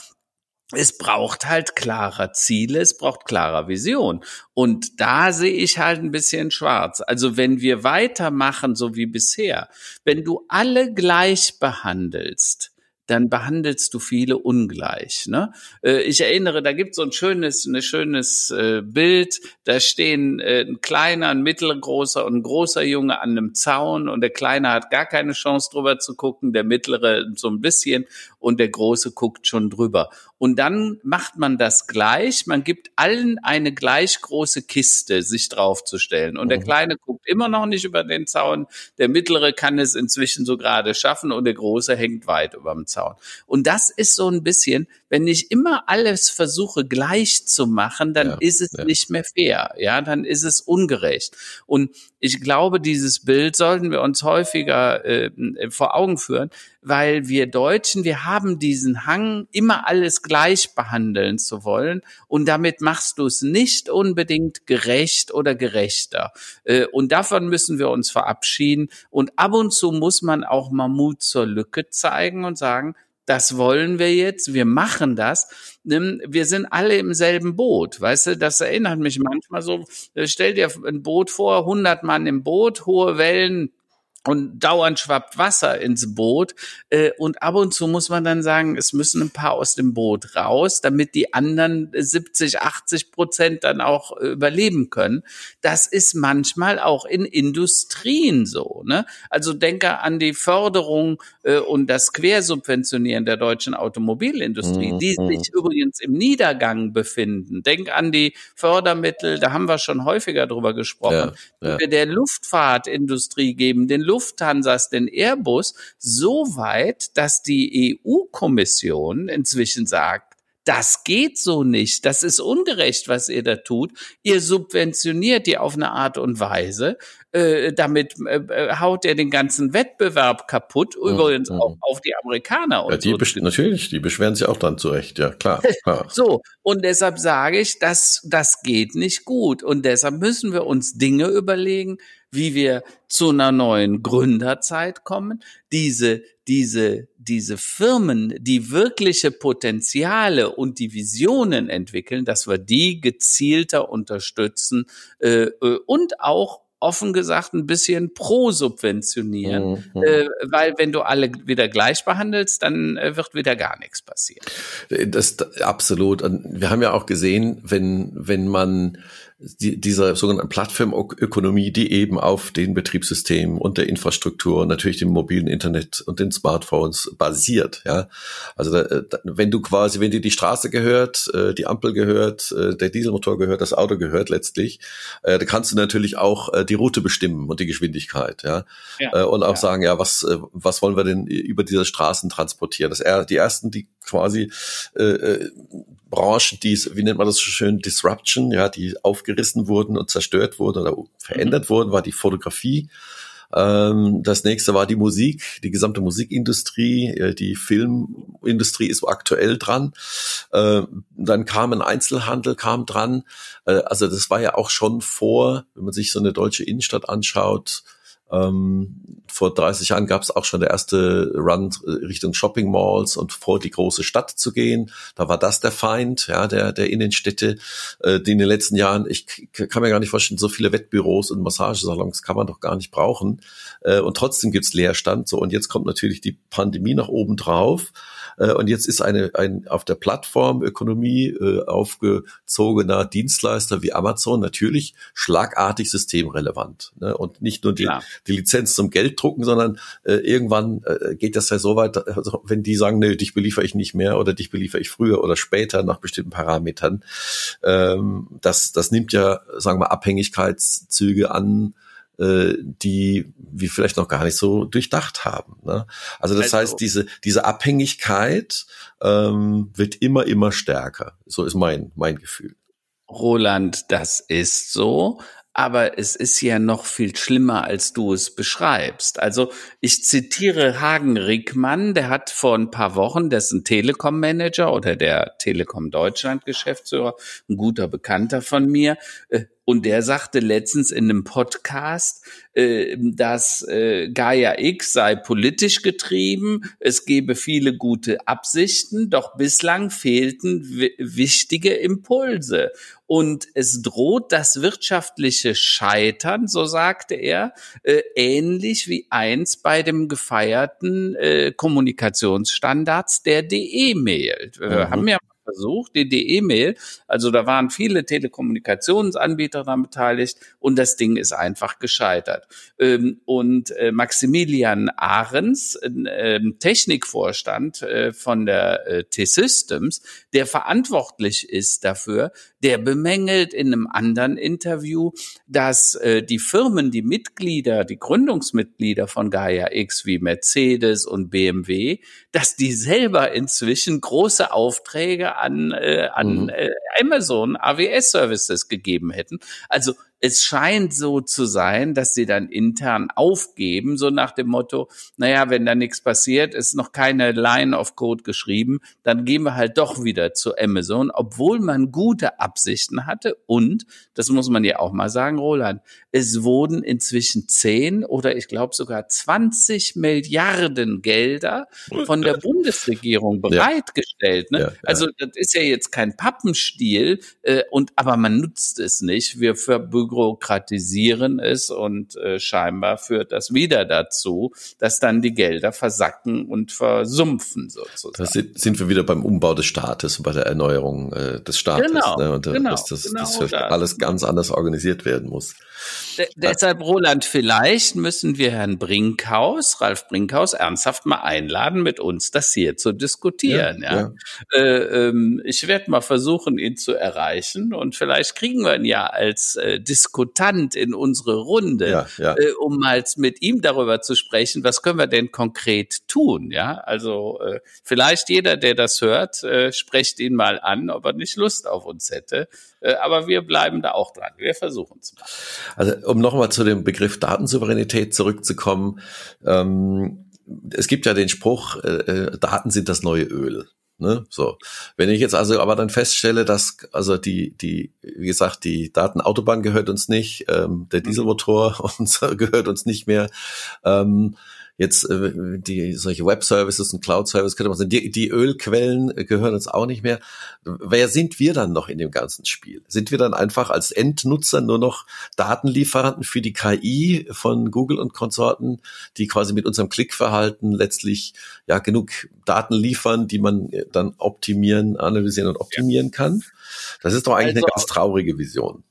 es braucht halt klarer Ziele, es braucht klarer Vision. Und da sehe ich halt ein bisschen schwarz. Also wenn wir weitermachen, so wie bisher, wenn du alle gleich behandelst, dann behandelst du viele ungleich. Ne? Äh, ich erinnere, da gibt so ein schönes, ein schönes äh, Bild. Da stehen äh, ein kleiner, ein mittelgroßer und ein großer Junge an einem Zaun und der Kleine hat gar keine Chance drüber zu gucken, der mittlere so ein bisschen und der Große guckt schon drüber. Und dann macht man das gleich. Man gibt allen eine gleich große Kiste, sich draufzustellen. Und mhm. der Kleine guckt immer noch nicht über den Zaun. Der Mittlere kann es inzwischen so gerade schaffen und der Große hängt weit über dem Zaun. Und das ist so ein bisschen, wenn ich immer alles versuche gleich zu machen, dann ja, ist es ja. nicht mehr fair. Ja, dann ist es ungerecht. Und ich glaube, dieses Bild sollten wir uns häufiger äh, vor Augen führen, weil wir Deutschen, wir haben diesen Hang, immer alles gleich behandeln zu wollen. Und damit machst du es nicht unbedingt gerecht oder gerechter. Äh, und davon müssen wir uns verabschieden. Und ab und zu muss man auch mal Mut zur Lücke zeigen und sagen, das wollen wir jetzt, wir machen das. Wir sind alle im selben Boot, weißt du, das erinnert mich manchmal so, stell dir ein Boot vor, 100 Mann im Boot, hohe Wellen, und dauernd schwappt Wasser ins Boot äh, und ab und zu muss man dann sagen, es müssen ein paar aus dem Boot raus, damit die anderen 70, 80 Prozent dann auch äh, überleben können. Das ist manchmal auch in Industrien so. Ne? Also denke an die Förderung äh, und das Quersubventionieren der deutschen Automobilindustrie, mhm. die sich übrigens im Niedergang befinden. Denk an die Fördermittel, da haben wir schon häufiger drüber gesprochen, ja, ja. die wir der Luftfahrtindustrie geben, den Luft Lufthansas, den Airbus, so weit, dass die EU-Kommission inzwischen sagt, das geht so nicht. Das ist ungerecht, was ihr da tut. Ihr subventioniert die auf eine Art und Weise. Äh, damit äh, äh haut ihr den ganzen Wettbewerb kaputt. Übrigens mhm. auch auf die Amerikaner. Und ja, die so. natürlich, die beschweren sich auch dann zurecht. Ja, klar. klar. so. Und deshalb sage ich, dass das geht nicht gut. Und deshalb müssen wir uns Dinge überlegen, wie wir zu einer neuen Gründerzeit kommen, diese, diese, diese Firmen, die wirkliche Potenziale und die Visionen entwickeln, dass wir die gezielter unterstützen äh, äh und auch offen gesagt ein bisschen pro-subventionieren, mhm. äh, weil wenn du alle wieder gleich behandelst, dann äh, wird wieder gar nichts passieren. Das absolut. Und wir haben ja auch gesehen, wenn wenn man die, dieser sogenannten Plattformökonomie, die eben auf den Betriebssystemen und der Infrastruktur und natürlich dem mobilen Internet und den Smartphones basiert. Ja, also da, da, wenn du quasi, wenn dir die Straße gehört, äh, die Ampel gehört, äh, der Dieselmotor gehört, das Auto gehört letztlich, äh, da kannst du natürlich auch äh, die Route bestimmen und die Geschwindigkeit. Ja, ja äh, und auch ja. sagen, ja, was äh, was wollen wir denn über diese Straßen transportieren? Das er, die ersten, die quasi äh, äh Branchen, die, wie nennt man das so schön, Disruption, ja, die aufgerissen wurden und zerstört wurden oder verändert mhm. wurden, war die Fotografie. Ähm, das nächste war die Musik, die gesamte Musikindustrie, äh, die Filmindustrie ist aktuell dran. Äh, dann kam ein Einzelhandel, kam dran. Äh, also das war ja auch schon vor, wenn man sich so eine deutsche Innenstadt anschaut, Ähm, vor 30 Jahren gab es auch schon der erste Run Richtung Shopping Malls und vor die große Stadt zu gehen. Da war das der Feind, ja, der, der Innenstädte, äh, die in den letzten Jahren, ich kann mir gar nicht vorstellen, so viele Wettbüros und Massagesalons kann man doch gar nicht brauchen. Äh, und trotzdem gibt's Leerstand. So, und jetzt kommt natürlich die Pandemie nach oben drauf. Äh, und jetzt ist eine, ein auf der Plattformökonomie äh, aufgezogener Dienstleister wie Amazon natürlich schlagartig systemrelevant. Ne? Und nicht nur die, die Lizenz zum Gelddrucken, sondern äh, irgendwann äh, geht das ja so weit, also wenn die sagen, nee, dich beliefere ich nicht mehr oder dich beliefere ich früher oder später nach bestimmten Parametern. Ähm, das, das nimmt ja, sagen wir, Abhängigkeitszüge an, äh, die wir vielleicht noch gar nicht so durchdacht haben. Ne? Also das also, heißt, diese, diese Abhängigkeit ähm, wird immer, immer stärker. So ist mein, mein Gefühl. Roland, das ist so. Aber es ist ja noch viel schlimmer, als du es beschreibst. Also ich zitiere Hagen Rickmann, der hat vor ein paar Wochen, dessen Telekom-Manager oder der Telekom Deutschland Geschäftsführer, ein guter Bekannter von mir, äh, und der sagte letztens in einem Podcast, äh, dass äh, Gaia X sei politisch getrieben, es gebe viele gute Absichten, doch bislang fehlten wichtige Impulse. Und es droht das wirtschaftliche Scheitern, so sagte er, äh, ähnlich wie eins bei dem gefeierten äh, Kommunikationsstandards der DE-Mail. Wir mhm. haben ja versucht, die DE-Mail. Also da waren viele Telekommunikationsanbieter daran beteiligt und das Ding ist einfach gescheitert. Ähm, und äh, Maximilian Ahrens, ähm, Technikvorstand äh, von der äh, T-Systems, der verantwortlich ist dafür, der bemängelt in einem anderen Interview, dass die Firmen, die Mitglieder, die Gründungsmitglieder von Gaia X wie Mercedes und BMW, dass die selber inzwischen große Aufträge an, äh, an mhm. äh, Amazon AWS Services gegeben hätten. Also es scheint so zu sein, dass sie dann intern aufgeben, so nach dem Motto, naja, wenn da nichts passiert, ist noch keine Line of Code geschrieben, dann gehen wir halt doch wieder zu Amazon, obwohl man gute Absichten hatte. Und, das muss man ja auch mal sagen, Roland, es wurden inzwischen zehn oder ich glaube sogar 20 Milliarden Gelder von der Bundesregierung bereitgestellt. Ne? Ja, ja. Also das ist ja jetzt kein Pappenstiel, äh, und aber man nutzt es nicht. Wir für bürokratisieren es und äh, scheinbar führt das wieder dazu, dass dann die Gelder versacken und versumpfen sozusagen. Da sind, wir wieder beim Umbau des Staates und bei der Erneuerung äh, des Staates. Genau, ne? und, äh, genau, dass das, genau das, das alles ganz anders organisiert werden muss. De deshalb, Roland, vielleicht müssen wir Herrn Brinkhaus, Ralf Brinkhaus, ernsthaft mal einladen, mit uns das hier zu diskutieren. Ja, ja. ja. Äh, ähm, ich werde mal versuchen, ihn zu erreichen und vielleicht kriegen wir ihn ja als äh, Diskutant in unsere Runde, ja, ja. Äh, um mal mit ihm darüber zu sprechen, was können wir denn konkret tun. Ja, also äh, vielleicht jeder, der das hört, äh, sprecht ihn mal an, ob er nicht Lust auf uns hätte. Äh, aber wir bleiben da auch dran. Wir versuchen es mal. Also um nochmal zu dem Begriff Datensouveränität zurückzukommen. Ähm, es gibt ja den Spruch, äh, äh, Daten sind das neue Öl. Ne? So. Wenn ich jetzt also aber dann feststelle, dass also die, die, wie gesagt, die Datenautobahn gehört uns nicht, ähm, der mhm. Dieselmotor uns, gehört uns nicht mehr, ähm, jetzt äh, die solche Web-Services und Cloud-Services könnte man sagen, die, die Ölquellen gehören uns auch nicht mehr. Wer sind wir dann noch in dem ganzen Spiel? Sind wir dann einfach als Endnutzer nur noch Datenlieferanten für die KI von Google und Konsorten, die quasi mit unserem Klickverhalten letztlich ja genug Daten liefern, die man dann optimieren, analysieren und optimieren kann? Das ist doch eigentlich also, eine ganz traurige Vision.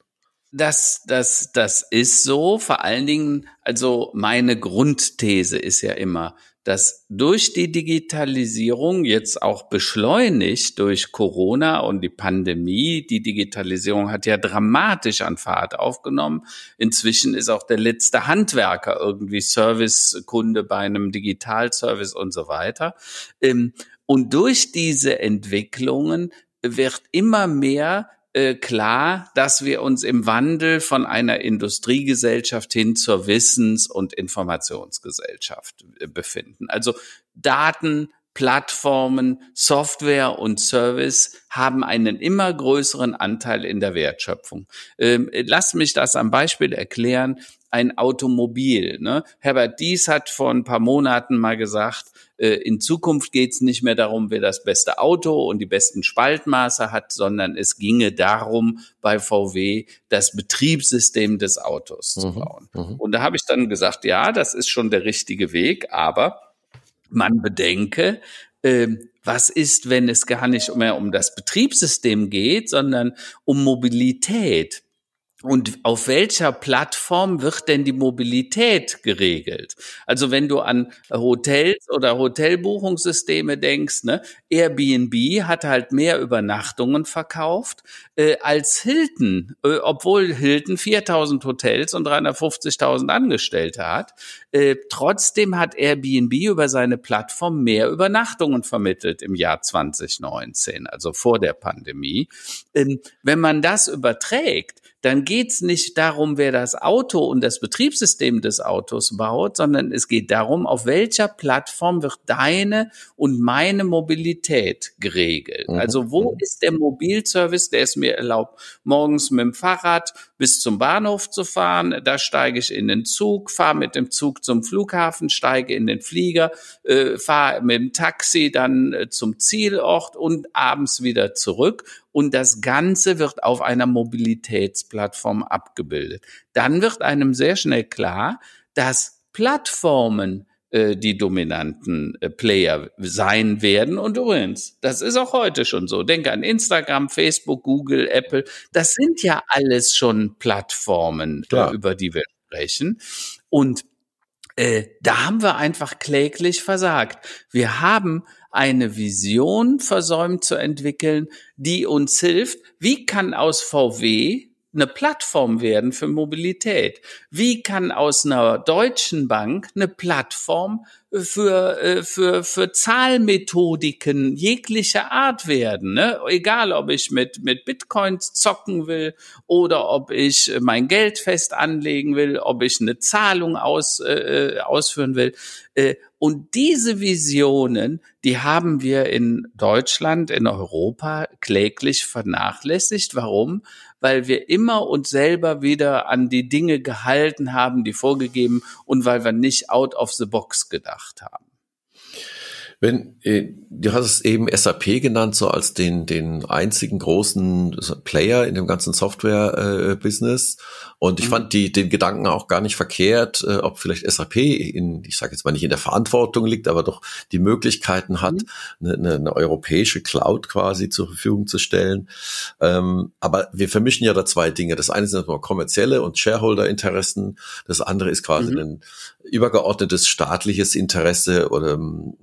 Das, das, das ist so. Vor allen Dingen, also meine Grundthese ist ja immer, dass durch die Digitalisierung jetzt auch beschleunigt durch Corona und die Pandemie, die Digitalisierung hat ja dramatisch an Fahrt aufgenommen. Inzwischen ist auch der letzte Handwerker irgendwie Servicekunde bei einem Digitalservice und so weiter. Ähm, und durch diese Entwicklungen wird immer mehr äh, klar, dass wir uns im Wandel von einer Industriegesellschaft hin zur Wissens- und Informationsgesellschaft äh, befinden. Also Daten Plattformen, Software und Service haben einen immer größeren Anteil in der Wertschöpfung. Ähm, lass mich das am Beispiel erklären. Ein Automobil. Ne? Herbert Dies hat vor ein paar Monaten mal gesagt, in Zukunft geht es nicht mehr darum, wer das beste Auto und die besten Spaltmaße hat, sondern es ginge darum, bei VW das Betriebssystem des Autos mhm, zu bauen. Mhm. Und da habe ich dann gesagt, ja, das ist schon der richtige Weg, aber man bedenke, äh, was ist, wenn es gar nicht mehr um das Betriebssystem geht, sondern um Mobilität? Und auf welcher Plattform wird denn die Mobilität geregelt? Also wenn du an Hotels oder Hotelbuchungssysteme denkst, ne, Airbnb hat halt mehr Übernachtungen verkauft äh, als Hilton, äh, obwohl Hilton 4000 Hotels und 350.000 Angestellte hat. Äh, trotzdem hat Airbnb über seine Plattform mehr Übernachtungen vermittelt im Jahr 2019, also vor der Pandemie. Ähm, wenn man das überträgt, dann geht's nicht darum, wer das Auto und das Betriebssystem des Autos baut, sondern es geht darum, auf welcher Plattform wird deine und meine Mobilität geregelt. Mhm. Also wo mhm. ist der Mobilservice, der es mir erlaubt, morgens mit dem Fahrrad bis zum Bahnhof zu fahren, da steige ich in den Zug, fahre mit dem Zug zum Flughafen, steige in den Flieger, äh, fahre mit dem Taxi dann äh, zum Zielort und abends wieder zurück und das Ganze wird auf einer Mobilitätsplattform abgebildet. Dann wird einem sehr schnell klar, dass Plattformen äh, die dominanten äh, Player sein werden. Und übrigens, das ist auch heute schon so. Denke an Instagram, Facebook, Google, Apple. Das sind ja alles schon Plattformen, äh, über die wir sprechen. Und äh, da haben wir einfach kläglich versagt. Wir haben eine Vision versäumt zu entwickeln, die uns hilft. Wie kann aus VW eine Plattform werden für Mobilität? Wie kann aus einer deutschen Bank eine Plattform für, äh, für, für Zahlmethodiken jeglicher Art werden. Ne? Egal, ob ich mit, mit Bitcoins zocken will oder ob ich mein Geld fest anlegen will, ob ich eine Zahlung aus, äh, ausführen will. Äh, und diese Visionen, die haben wir in Deutschland, in Europa kläglich vernachlässigt. Warum? Weil wir immer uns selber wieder an die Dinge gehalten haben, die vorgegeben und weil wir nicht out of the box gedacht haben. Wenn, äh, du hast es eben SAP genannt, so als den, den einzigen großen Player in dem ganzen Software-Business. Und ich mhm. fand die, den Gedanken auch gar nicht verkehrt, äh, ob vielleicht SAP in, ich sage jetzt mal nicht in der Verantwortung liegt, aber doch die Möglichkeiten hat, mhm. eine, eine, europäische Cloud quasi zur Verfügung zu stellen. Ähm, aber wir vermischen ja da zwei Dinge. Das eine sind kommerzielle und Shareholder-Interessen. Das andere ist quasi mhm. ein übergeordnetes staatliches Interesse oder um,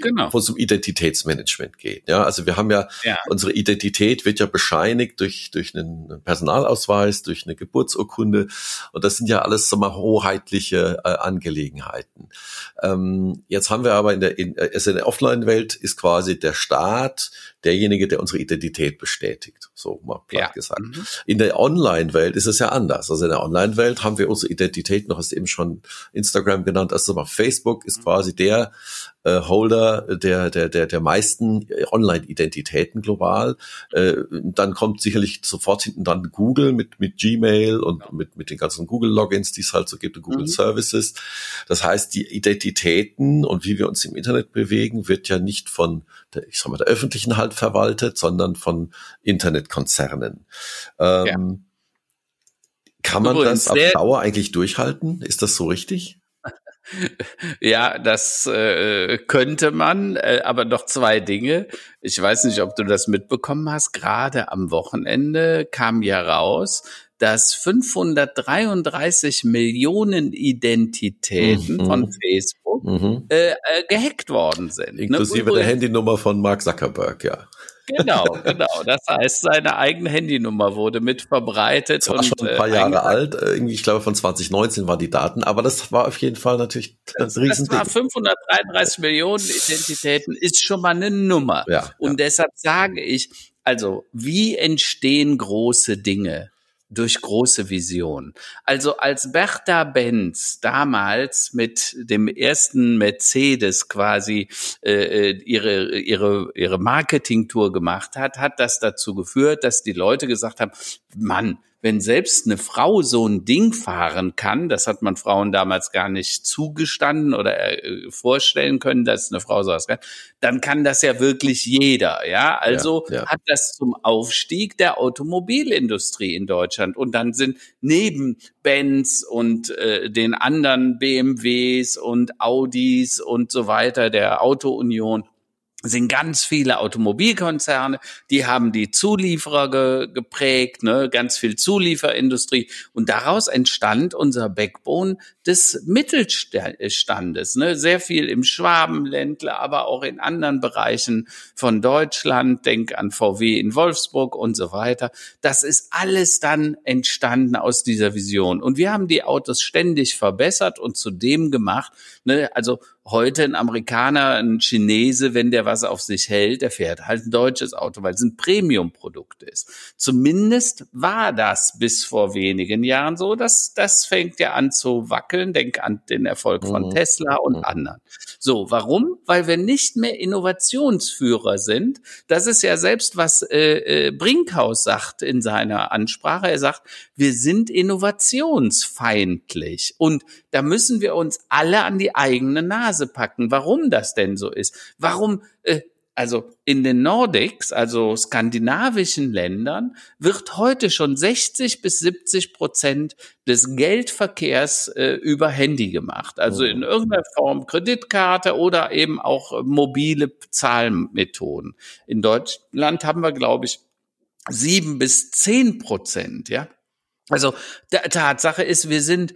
genau. wo es um Identitätsmanagement geht. Ja, also wir haben ja, ja, unsere Identität wird ja bescheinigt durch durch einen Personalausweis, durch eine Geburtsurkunde und das sind ja alles so mal hoheitliche äh, Angelegenheiten. Ähm, jetzt haben wir aber in der in, also in der Offline-Welt ist quasi der Staat derjenige, der unsere Identität bestätigt. So mal platt ja. gesagt. Mhm. In der Online-Welt ist es ja anders. Also in der Online-Welt haben wir unsere Identität noch, hast eben schon Instagram genannt, also mal Facebook ist mhm. quasi der äh, Holder der, der, der, der meisten Online-Identitäten global. Äh, dann kommt sicherlich sofort hinten dann Google mit, mit Gmail und mit, mit den ganzen Google-Logins, die es halt so gibt, und Google mhm. Services. Das heißt, die Identitäten und wie wir uns im Internet bewegen, wird ja nicht von der, ich sag mal, der öffentlichen halt verwaltet, sondern von Internetkonzernen. Ähm, ja. Kann man Übrigens, das auf Dauer eigentlich durchhalten? Ist das so richtig? Ja, das äh, könnte man, äh, aber noch zwei Dinge. Ich weiß nicht, ob du das mitbekommen hast. Gerade am Wochenende kam ja raus, dass 533 Millionen Identitäten mhm. von Facebook mhm. äh, äh, gehackt worden sind. Ne? Inklusive ne? der Handynummer von Mark Zuckerberg, ja. Genau, genau. Das heißt, seine eigene Handynummer wurde mit verbreitet. Das war und, schon ein paar äh, Jahre alt. Äh, irgendwie, ich glaube, von 2019 waren die Daten. Aber das war auf jeden Fall natürlich ein Riesending. Das war 533 Millionen Identitäten, ist schon mal eine Nummer. Ja, und ja. deshalb sage ich, also, wie entstehen große Dinge? Durch große Vision. Also als Bertha Benz damals mit dem ersten Mercedes quasi äh, äh, ihre ihre ihre Marketingtour gemacht hat, hat das dazu geführt, dass die Leute gesagt haben: Mann, wenn selbst eine Frau so ein Ding fahren kann, das hat man Frauen damals gar nicht zugestanden oder äh, vorstellen können, dass eine Frau sowas kann, dann kann das ja wirklich jeder, ja. Also ja, ja. hat das zum Aufstieg der Automobilindustrie in Deutschland und dann sind neben Benz und äh, den anderen BMWs und Audis und so weiter der Autounion sind ganz viele Automobilkonzerne, die haben die Zulieferer ge geprägt, ne, ganz viel Zulieferindustrie. Und daraus entstand unser Backbone des Mittelstandes, ne, sehr viel im Schwabenländler, aber auch in anderen Bereichen von Deutschland, denk an VW in Wolfsburg und so weiter. Das ist alles dann entstanden aus dieser Vision und wir haben die Autos ständig verbessert und zu dem gemacht, ne, also heute ein Amerikaner, ein Chinese, wenn der was auf sich hält, der fährt halt ein deutsches Auto, weil es ein Premium-Produkt ist. Zumindest war das bis vor wenigen Jahren so. dass das fängt ja an zu wackeln. Denk an den Erfolg von mhm. Tesla und mhm. anderen. So, warum? Weil wir nicht mehr Innovationsführer sind. Das ist ja selbst, was äh, äh, Brinkhaus sagt in seiner Ansprache. Er sagt, wir sind innovationsfeindlich. Und da müssen wir uns alle an die eigene Nase packen, warum das denn so ist. Warum, äh, also in den Nordics, also skandinavischen Ländern, wird heute schon 60 bis 70 Prozent des Geldverkehrs äh, über Handy gemacht. Also in oh. irgendeiner Form Kreditkarte oder eben auch mobile Zahlmethoden. In Deutschland haben wir, glaube ich, sieben bis zehn Prozent, ja. Also Tatsache ist, wir sind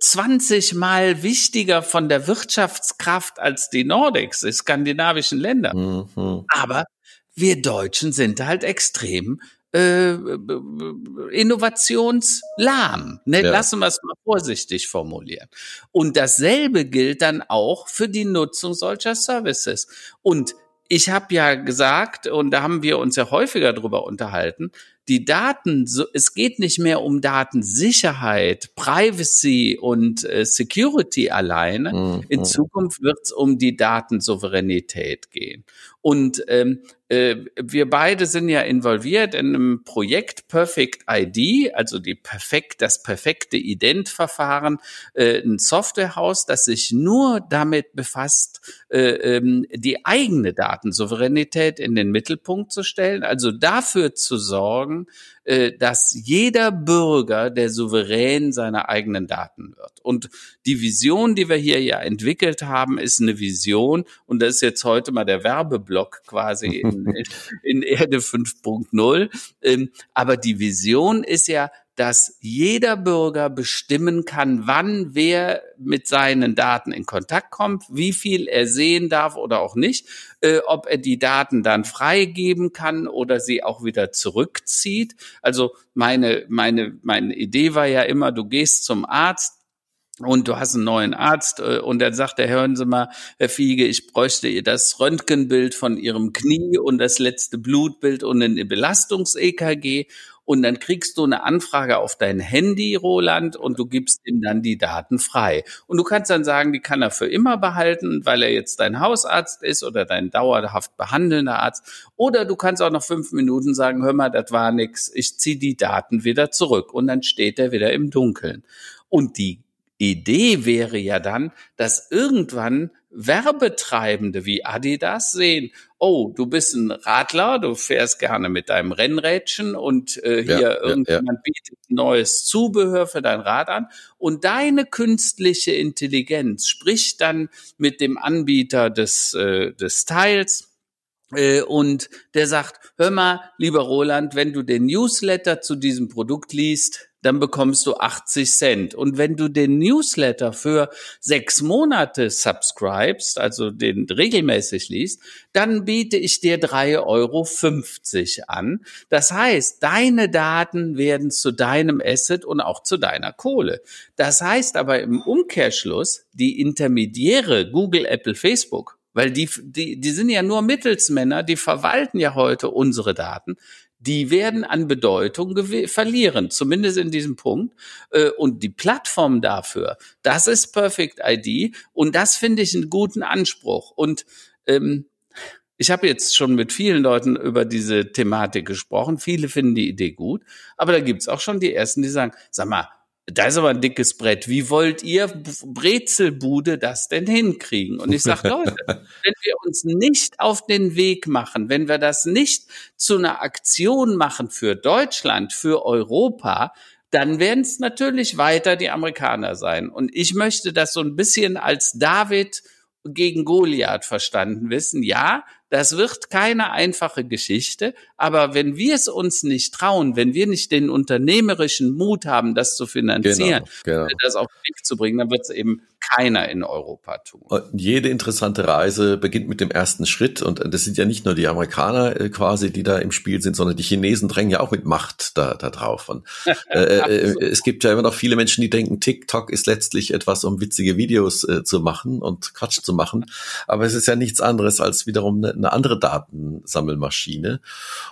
20 Mal wichtiger von der Wirtschaftskraft als die Nordics, die skandinavischen Länder. Mhm. Aber wir Deutschen sind halt extrem äh, innovationslahm. Ne? Ja. Lassen wir es mal vorsichtig formulieren. Und dasselbe gilt dann auch für die Nutzung solcher Services. Und ich habe ja gesagt, und da haben wir uns ja häufiger drüber unterhalten, die Daten, es geht nicht mehr um Datensicherheit, Privacy und äh, Security alleine. Mhm. In Zukunft wird es um die Datensouveränität gehen. Und ähm, äh, wir beide sind ja involviert in einem Projekt Perfect ID, also die perfekt, das perfekte Identverfahren, äh, ein Softwarehaus, das sich nur damit befasst, äh, ähm, die eigene Datensouveränität in den Mittelpunkt zu stellen, also dafür zu sorgen, dass jeder Bürger der Souverän seiner eigenen Daten wird. Und die Vision, die wir hier ja entwickelt haben, ist eine Vision, und das ist jetzt heute mal der Werbeblock quasi in, in Erde 5.0. Ähm, aber die Vision ist ja, dass jeder Bürger bestimmen kann, wann wer mit seinen Daten in Kontakt kommt, wie viel er sehen darf oder auch nicht, äh, ob er die Daten dann freigeben kann oder sie auch wieder zurückzieht. Also meine, meine, meine Idee war ja immer, du gehst zum Arzt, und du hast einen neuen Arzt äh, und dann sagt er, hören Sie mal, Herr Fiege, ich bräuchte ihr das Röntgenbild von Ihrem Knie und das letzte Blutbild und ein Belastungs-EKG und dann kriegst du eine Anfrage auf dein Handy, Roland, und du gibst ihm dann die Daten frei. Und du kannst dann sagen, die kann er für immer behalten, weil er jetzt dein Hausarzt ist oder dein dauerhaft behandelnder Arzt. Oder du kannst auch noch fünf Minuten sagen, hör mal, das war nix, ich zieh die Daten wieder zurück. Und dann steht er wieder im Dunkeln. Und die Idee wäre ja dann, dass irgendwann Werbetreibende wie Adidas sehen, oh, du bist ein Radler, du fährst gerne mit deinem Rennrädchen und äh, hier ja, irgendjemand ja, ja. bietet neues Zubehör für dein Rad an und deine künstliche Intelligenz spricht dann mit dem Anbieter des, äh, des Teils äh, und der sagt, hör mal, lieber Roland, wenn du den Newsletter zu diesem Produkt liest, dann bekommst du 80 Cent. Und wenn du den Newsletter für sechs Monate subscribest, also den regelmäßig liest, dann biete ich dir 3,50 Euro an. Das heißt, deine Daten werden zu deinem Asset und auch zu deiner Kohle. Das heißt aber im Umkehrschluss, die Intermediäre Google, Apple, Facebook, weil die, die, die sind ja nur Mittelsmänner, die verwalten ja heute unsere Daten die werden an Bedeutung verlieren, zumindest in diesem Punkt. Äh, und die Plattform dafür, das ist Perfect ID und das finde ich einen guten Anspruch. Und ähm, ich habe jetzt schon mit vielen Leuten über diese Thematik gesprochen. Viele finden die Idee gut, aber da gibt's auch schon die ersten, die sagen, sag mal, da ist aber ein dickes Brett. Wie wollt ihr Brezelbude das denn hinkriegen? Und ich sage, Leute, wenn wir uns nicht auf den Weg machen, wenn wir das nicht zu einer Aktion machen für Deutschland, für Europa, dann werden es natürlich weiter die Amerikaner sein. Und ich möchte das so ein bisschen als David gegen Goliath verstanden wissen. Ja, das wird keine einfache Geschichte, aber wenn wir es uns nicht trauen, wenn wir nicht den unternehmerischen Mut haben, das zu finanzieren, genau, genau. das auf den Weg zu bringen, dann wird es eben keiner in Europa tun. Jede interessante Reise beginnt mit dem ersten Schritt und das sind ja nicht nur die Amerikaner äh, quasi, die da im Spiel sind, sondern die Chinesen drängen ja auch mit Macht da, da drauf. Und, äh, äh, es gibt ja immer noch viele Menschen, die denken, TikTok ist letztlich etwas, um witzige Videos äh, zu machen und Quatsch zu machen, aber es ist ja nichts anderes als wiederum eine, eine andere Datensammelmaschine.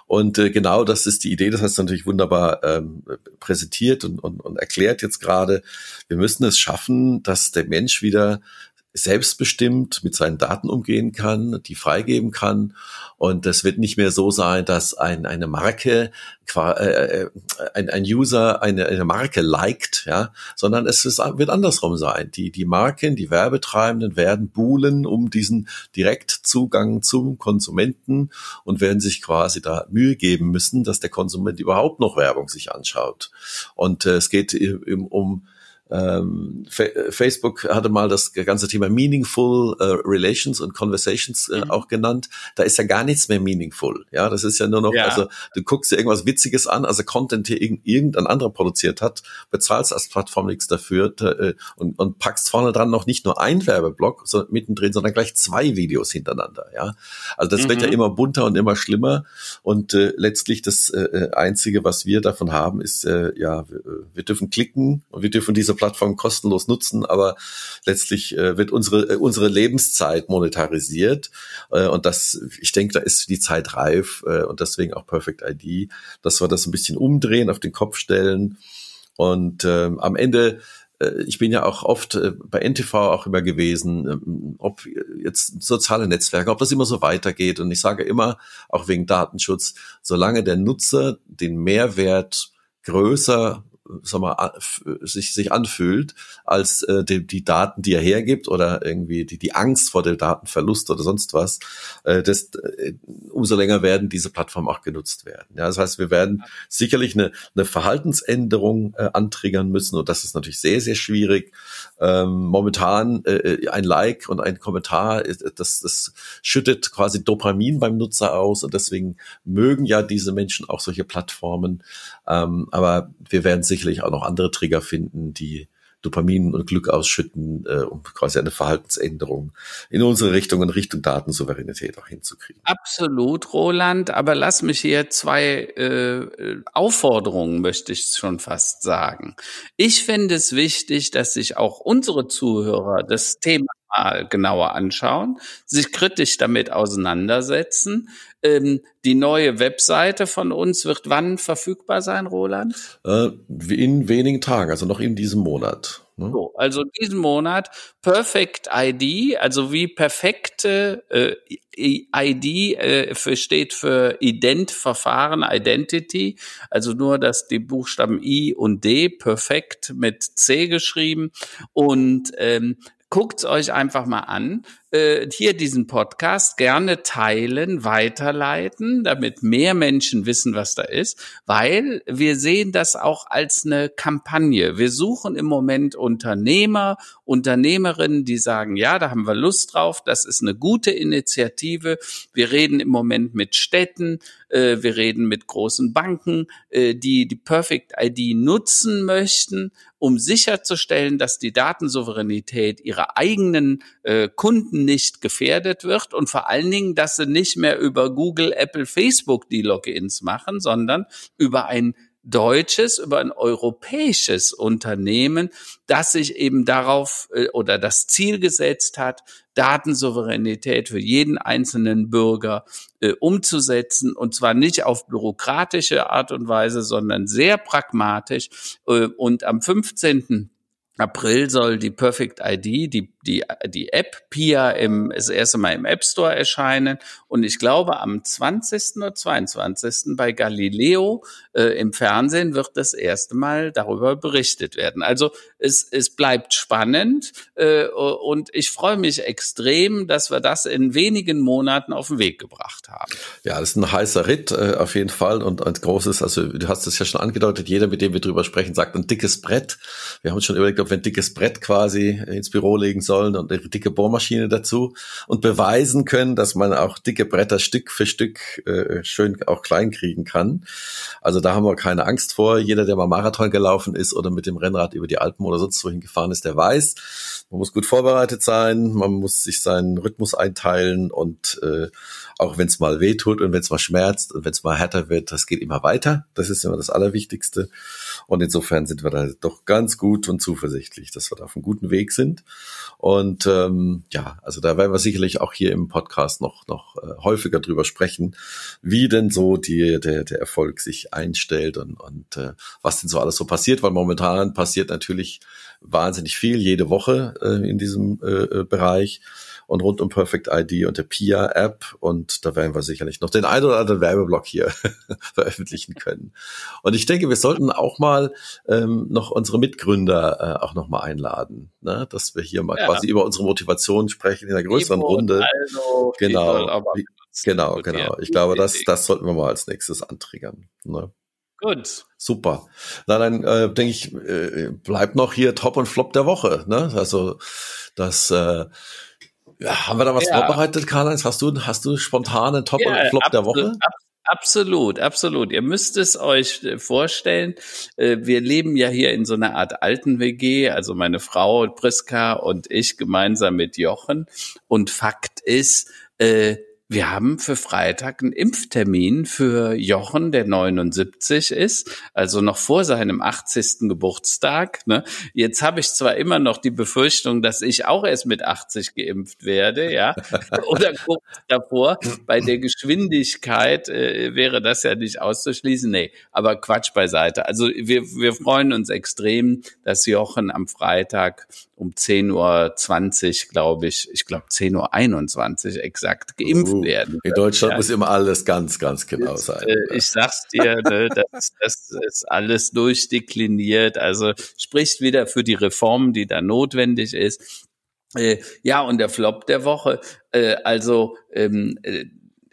Und äh, genau das ist die Idee, das hast du natürlich wunderbar ähm, präsentiert und, und, und erklärt jetzt gerade. Wir müssen es schaffen, dass der Mensch wieder selbstbestimmt mit seinen Daten umgehen kann, die freigeben kann. Und das wird nicht mehr so sein, dass ein, eine Marke, äh, äh, ein, ein User eine, eine Marke liked, ja, sondern es ist, wird andersrum sein. Die, die Marken, die Werbetreibenden werden buhlen um diesen Direktzugang zum Konsumenten und werden sich quasi da Mühe geben müssen, dass der Konsument überhaupt noch Werbung sich anschaut. Und äh, es geht um ähm, Facebook hatte mal das ganze Thema Meaningful äh, Relations und Conversations äh, mhm. auch genannt. Da ist ja gar nichts mehr meaningful. Ja, das ist ja nur noch, ja. also du guckst dir irgendwas Witziges an, also Content, der irgendein anderer produziert hat, bezahlst als Plattform nichts dafür äh, und, und packst vorne dran noch nicht nur ein Werbeblock so, mittendrin, sondern gleich zwei Videos hintereinander. Ja, also das mhm. wird ja mhm. immer bunter und immer schlimmer und äh, letztlich das äh, äh, einzige, was wir davon haben, ist äh, ja, wir, wir dürfen klicken und wir dürfen diese Plattform kostenlos nutzen, aber letztlich äh, wird unsere, äh, unsere Lebenszeit monetarisiert. Äh, und das, ich denke, da ist die Zeit reif äh, und deswegen auch Perfect ID, dass wir das ein bisschen umdrehen, auf den Kopf stellen. Und äh, am Ende äh, ich bin ja auch oft äh, bei NTV auch immer gewesen, ähm, ob jetzt soziale Netzwerke, ob das immer so weitergeht. Und ich sage immer, auch wegen Datenschutz, solange der Nutzer den Mehrwert größer sag mal, sich, sich anfühlt, als äh, die, die Daten, die er hergibt oder irgendwie die, die Angst vor dem Datenverlust oder sonst was, äh, das, äh, umso länger werden diese Plattformen auch genutzt werden. Ja, das heißt, wir werden sicherlich eine, eine Verhaltensänderung äh, antriggern müssen und das ist natürlich sehr, sehr schwierig. Ähm, momentan äh, ein Like und ein Kommentar, äh, das, das schüttet quasi Dopamin beim Nutzer aus und deswegen mögen ja diese Menschen auch solche Plattformen. Ähm, aber wir werden sicherlich auch noch andere Trigger finden, die Dopamin und Glück ausschütten, äh, um quasi eine Verhaltensänderung in unsere Richtung, in Richtung Datensouveränität auch hinzukriegen. Absolut, Roland. Aber lass mich hier zwei äh, Aufforderungen, möchte ich schon fast sagen. Ich finde es wichtig, dass sich auch unsere Zuhörer das Thema mal genauer anschauen, sich kritisch damit auseinandersetzen. Ähm, die neue Webseite von uns wird wann verfügbar sein, Roland? Äh, in wenigen Tagen, also noch in diesem Monat. Ne? So, also diesen Monat Perfect ID, also wie perfekte äh, ID äh, für, steht für Ident-Verfahren, Identity, also nur, dass die Buchstaben I und D perfekt mit C geschrieben und ähm, guckt's euch einfach mal an äh, hier diesen Podcast gerne teilen, weiterleiten, damit mehr Menschen wissen, was da ist, weil wir sehen das auch als eine Kampagne. Wir suchen im Moment Unternehmer, Unternehmerinnen, die sagen, ja, da haben wir Lust drauf, das ist eine gute Initiative. Wir reden im Moment mit Städten, äh, wir reden mit großen Banken, äh, die die Perfect ID nutzen möchten, um sicherzustellen, dass die Datensouveränität ihrer eigenen äh, Kunden nicht gefährdet wird und vor allen Dingen, dass sie nicht mehr über Google, Apple, Facebook die Logins machen, sondern über ein deutsches, über ein europäisches Unternehmen, das sich eben darauf äh, oder das Ziel gesetzt hat, Datensouveränität für jeden einzelnen Bürger äh, umzusetzen und zwar nicht auf bürokratische Art und Weise, sondern sehr pragmatisch. Äh, und am 15. April soll die Perfect ID, die, die, die App PIA im, das erste Mal im App Store erscheinen. Und ich glaube, am 20. oder 22. bei Galileo äh, im Fernsehen wird das erste Mal darüber berichtet werden. Also es, es bleibt spannend äh, und ich freue mich extrem, dass wir das in wenigen Monaten auf den Weg gebracht haben. Ja, das ist ein heißer Ritt äh, auf jeden Fall und ein großes, also du hast es ja schon angedeutet, jeder, mit dem wir drüber sprechen, sagt ein dickes Brett. Wir haben schon überlegt, ob wir ein dickes Brett quasi ins Büro legen sollen und eine dicke Bohrmaschine dazu und beweisen können, dass man auch dicke Bretter Stück für Stück äh, schön auch klein kriegen kann. Also da haben wir keine Angst vor. Jeder, der mal Marathon gelaufen ist oder mit dem Rennrad über die Alpen oder sonst wohin gefahren ist, der weiß, man muss gut vorbereitet sein, man muss sich seinen Rhythmus einteilen und äh, auch wenn es mal weh tut und wenn es mal schmerzt und wenn es mal härter wird, das geht immer weiter. Das ist immer das Allerwichtigste. Und insofern sind wir da doch ganz gut und zuversichtlich, dass wir da auf einem guten Weg sind. Und ähm, ja, also da werden wir sicherlich auch hier im Podcast noch noch äh, häufiger drüber sprechen, wie denn so die der der Erfolg sich einstellt und und äh, was denn so alles so passiert, weil momentan passiert natürlich wahnsinnig viel jede Woche äh, in diesem äh, äh Bereich und rund um Perfect ID und der PIA-App. Und da werden wir sicherlich noch den ein oder anderen Werbeblock hier veröffentlichen können. Und ich denke, wir sollten auch mal ähm, noch unsere Mitgründer äh, auch noch mal einladen, ne? dass wir hier mal ja. quasi über unsere Motivation sprechen in einer größeren Runde. Also, genau, genau, genau. Ich glaube, das, das sollten wir mal als nächstes antriggern. Ne? Gut. Super. Na, dann äh, denke ich, äh, bleibt noch hier Top und Flop der Woche. Ne? Also das äh, ja, haben wir da was ja. vorbereitet, Karl-Heinz? Hast du, hast du spontan einen Top ja, und Flop der Woche? Absolut, absolut. Ihr müsst es euch äh, vorstellen. Äh, wir leben ja hier in so einer Art alten WG, also meine Frau Priska und ich gemeinsam mit Jochen. Und Fakt ist, äh, wir haben für Freitag einen Impftermin für Jochen, der 79 ist, also noch vor seinem 80. Geburtstag. Ne? Jetzt habe ich zwar immer noch die Befürchtung, dass ich auch erst mit 80 geimpft werde, ja, oder kurz davor. Bei der Geschwindigkeit äh, wäre das ja nicht auszuschließen. Nee, aber Quatsch beiseite. Also wir, wir freuen uns extrem, dass Jochen am Freitag um 10.20 Uhr, glaube ich, ich glaube 10.21 Uhr exakt geimpft werden. In Deutschland ja. muss immer alles ganz, ganz genau Jetzt, sein. Äh, ich sag's dir, ne, das, das ist alles durchdekliniert. Also spricht wieder für die Reform, die da notwendig ist. Äh, ja, und der Flop der Woche, äh, also ähm, äh,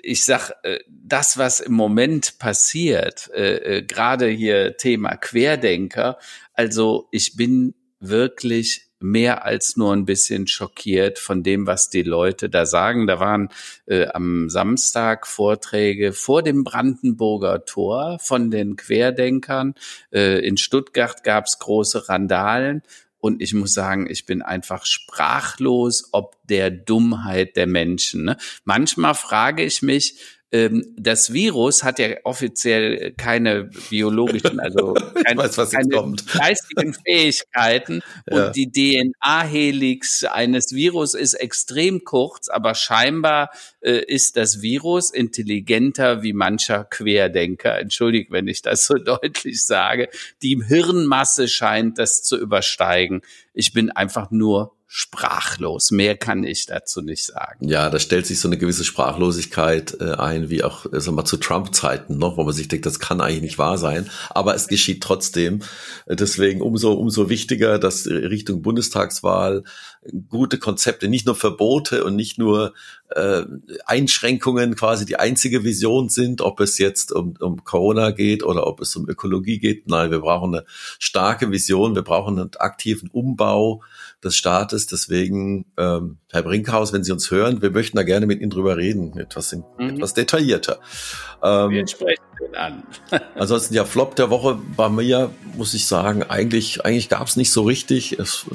ich sag, äh, das, was im Moment passiert, äh, äh, gerade hier Thema Querdenker, also ich bin wirklich mehr als nur ein bisschen schockiert von dem, was die Leute da sagen. Da waren äh, am Samstag Vorträge vor dem Brandenburger Tor von den Querdenkern. Äh, in Stuttgart gab es große Randalen. Und ich muss sagen, ich bin einfach sprachlos ob der Dummheit der Menschen. Ne? Manchmal frage ich mich, das Virus hat ja offiziell keine biologischen, also keine, weiß, keine geistigen Fähigkeiten ja. und die DNA-Helix eines Virus ist extrem kurz, aber scheinbar äh, ist das Virus intelligenter wie mancher Querdenker. Entschuldigt, wenn ich das so deutlich sage. Die Hirnmasse scheint das zu übersteigen. Ich bin einfach nur sprachlos. Mehr kann ich dazu nicht sagen. Ja, da stellt sich so eine gewisse Sprachlosigkeit äh, ein, wie auch äh, sag mal, zu Trump-Zeiten noch, wo man sich denkt, das kann eigentlich nicht wahr sein. Aber es geschieht trotzdem. Deswegen umso, umso wichtiger, dass Richtung Bundestagswahl gute Konzepte, nicht nur Verbote und nicht nur äh, Einschränkungen quasi die einzige Vision sind, ob es jetzt um, um Corona geht oder ob es um Ökologie geht. Nein, wir brauchen eine starke Vision, wir brauchen einen aktiven Umbau des Staates. Deswegen, ähm, Herr Brinkhaus, wenn Sie uns hören, wir möchten da gerne mit Ihnen drüber reden, etwas, in, mhm. etwas detaillierter. Ähm, wir sprechen den an. ansonsten ja, Flop der Woche bei mir, muss ich sagen, eigentlich, eigentlich gab es nicht so richtig. Es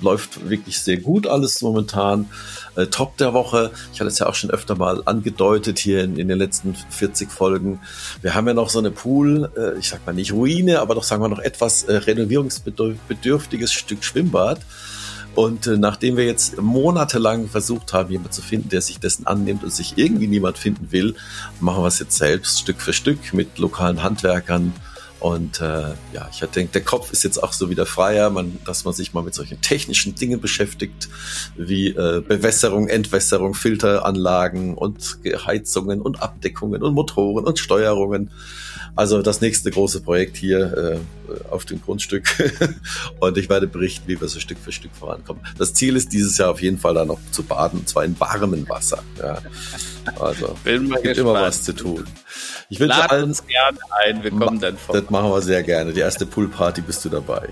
läuft wirklich sehr gut alles momentan. Äh, Top der Woche, ich hatte es ja auch schon öfter mal angedeutet hier in, in den letzten 40 Folgen. Wir haben ja noch so eine Pool, äh, ich sag mal nicht Ruine, aber doch sagen wir noch etwas äh, renovierungsbedürftiges Stück Schwimmbad. Und äh, nachdem wir jetzt monatelang versucht haben, jemanden zu finden, der sich dessen annimmt und sich irgendwie niemand finden will, machen wir es jetzt selbst Stück für Stück mit lokalen Handwerkern. Und äh, ja, ich denke, der Kopf ist jetzt auch so wieder freier, man, dass man sich mal mit solchen technischen Dingen beschäftigt, wie äh, Bewässerung, Entwässerung, Filteranlagen und Heizungen und Abdeckungen und Motoren und Steuerungen. Also das nächste große Projekt hier äh, auf dem Grundstück. und ich werde berichten, wie wir so Stück für Stück vorankommen. Das Ziel ist dieses Jahr auf jeden Fall da noch zu baden, und zwar in warmem Wasser. Ja. Also Bin es gibt immer was zu tun. Ich wünsche Lad allen, uns gerne ein, wir kommen dann vor. Das machen wir sehr gerne. Die erste Poolparty bist du dabei.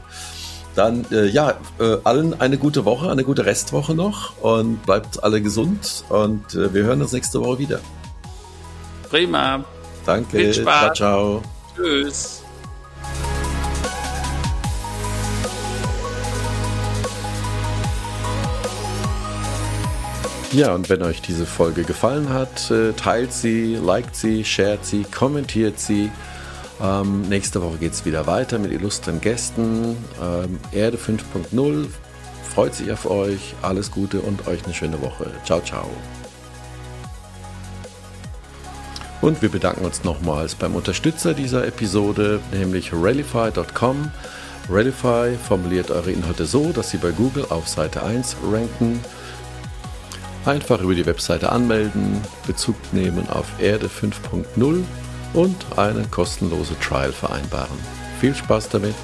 Dann, äh, ja, äh, allen eine gute Woche, eine gute Restwoche noch und bleibt alle gesund und äh, wir hören uns nächste Woche wieder. Prima. Danke. Viel Spaß. Ciao, ciao. Tschüss. Ja, und wenn euch diese Folge gefallen hat, äh, teilt sie, liked sie, shared sie, kommentiert sie. Ähm, nächste Woche geht es wieder weiter mit illustren Gästen. Ähm, Erde 5.0 freut sich auf euch. Alles Gute und euch eine schöne Woche. Ciao, ciao. Und wir bedanken uns nochmals beim Unterstützer dieser Episode, nämlich Rallify.com. Rallify formuliert eure Inhalte so, dass sie bei Google auf Seite 1 ranken. Einfach über die Webseite anmelden, Bezug nehmen auf Erde 5.0 und eine kostenlose Trial vereinbaren. Viel Spaß damit!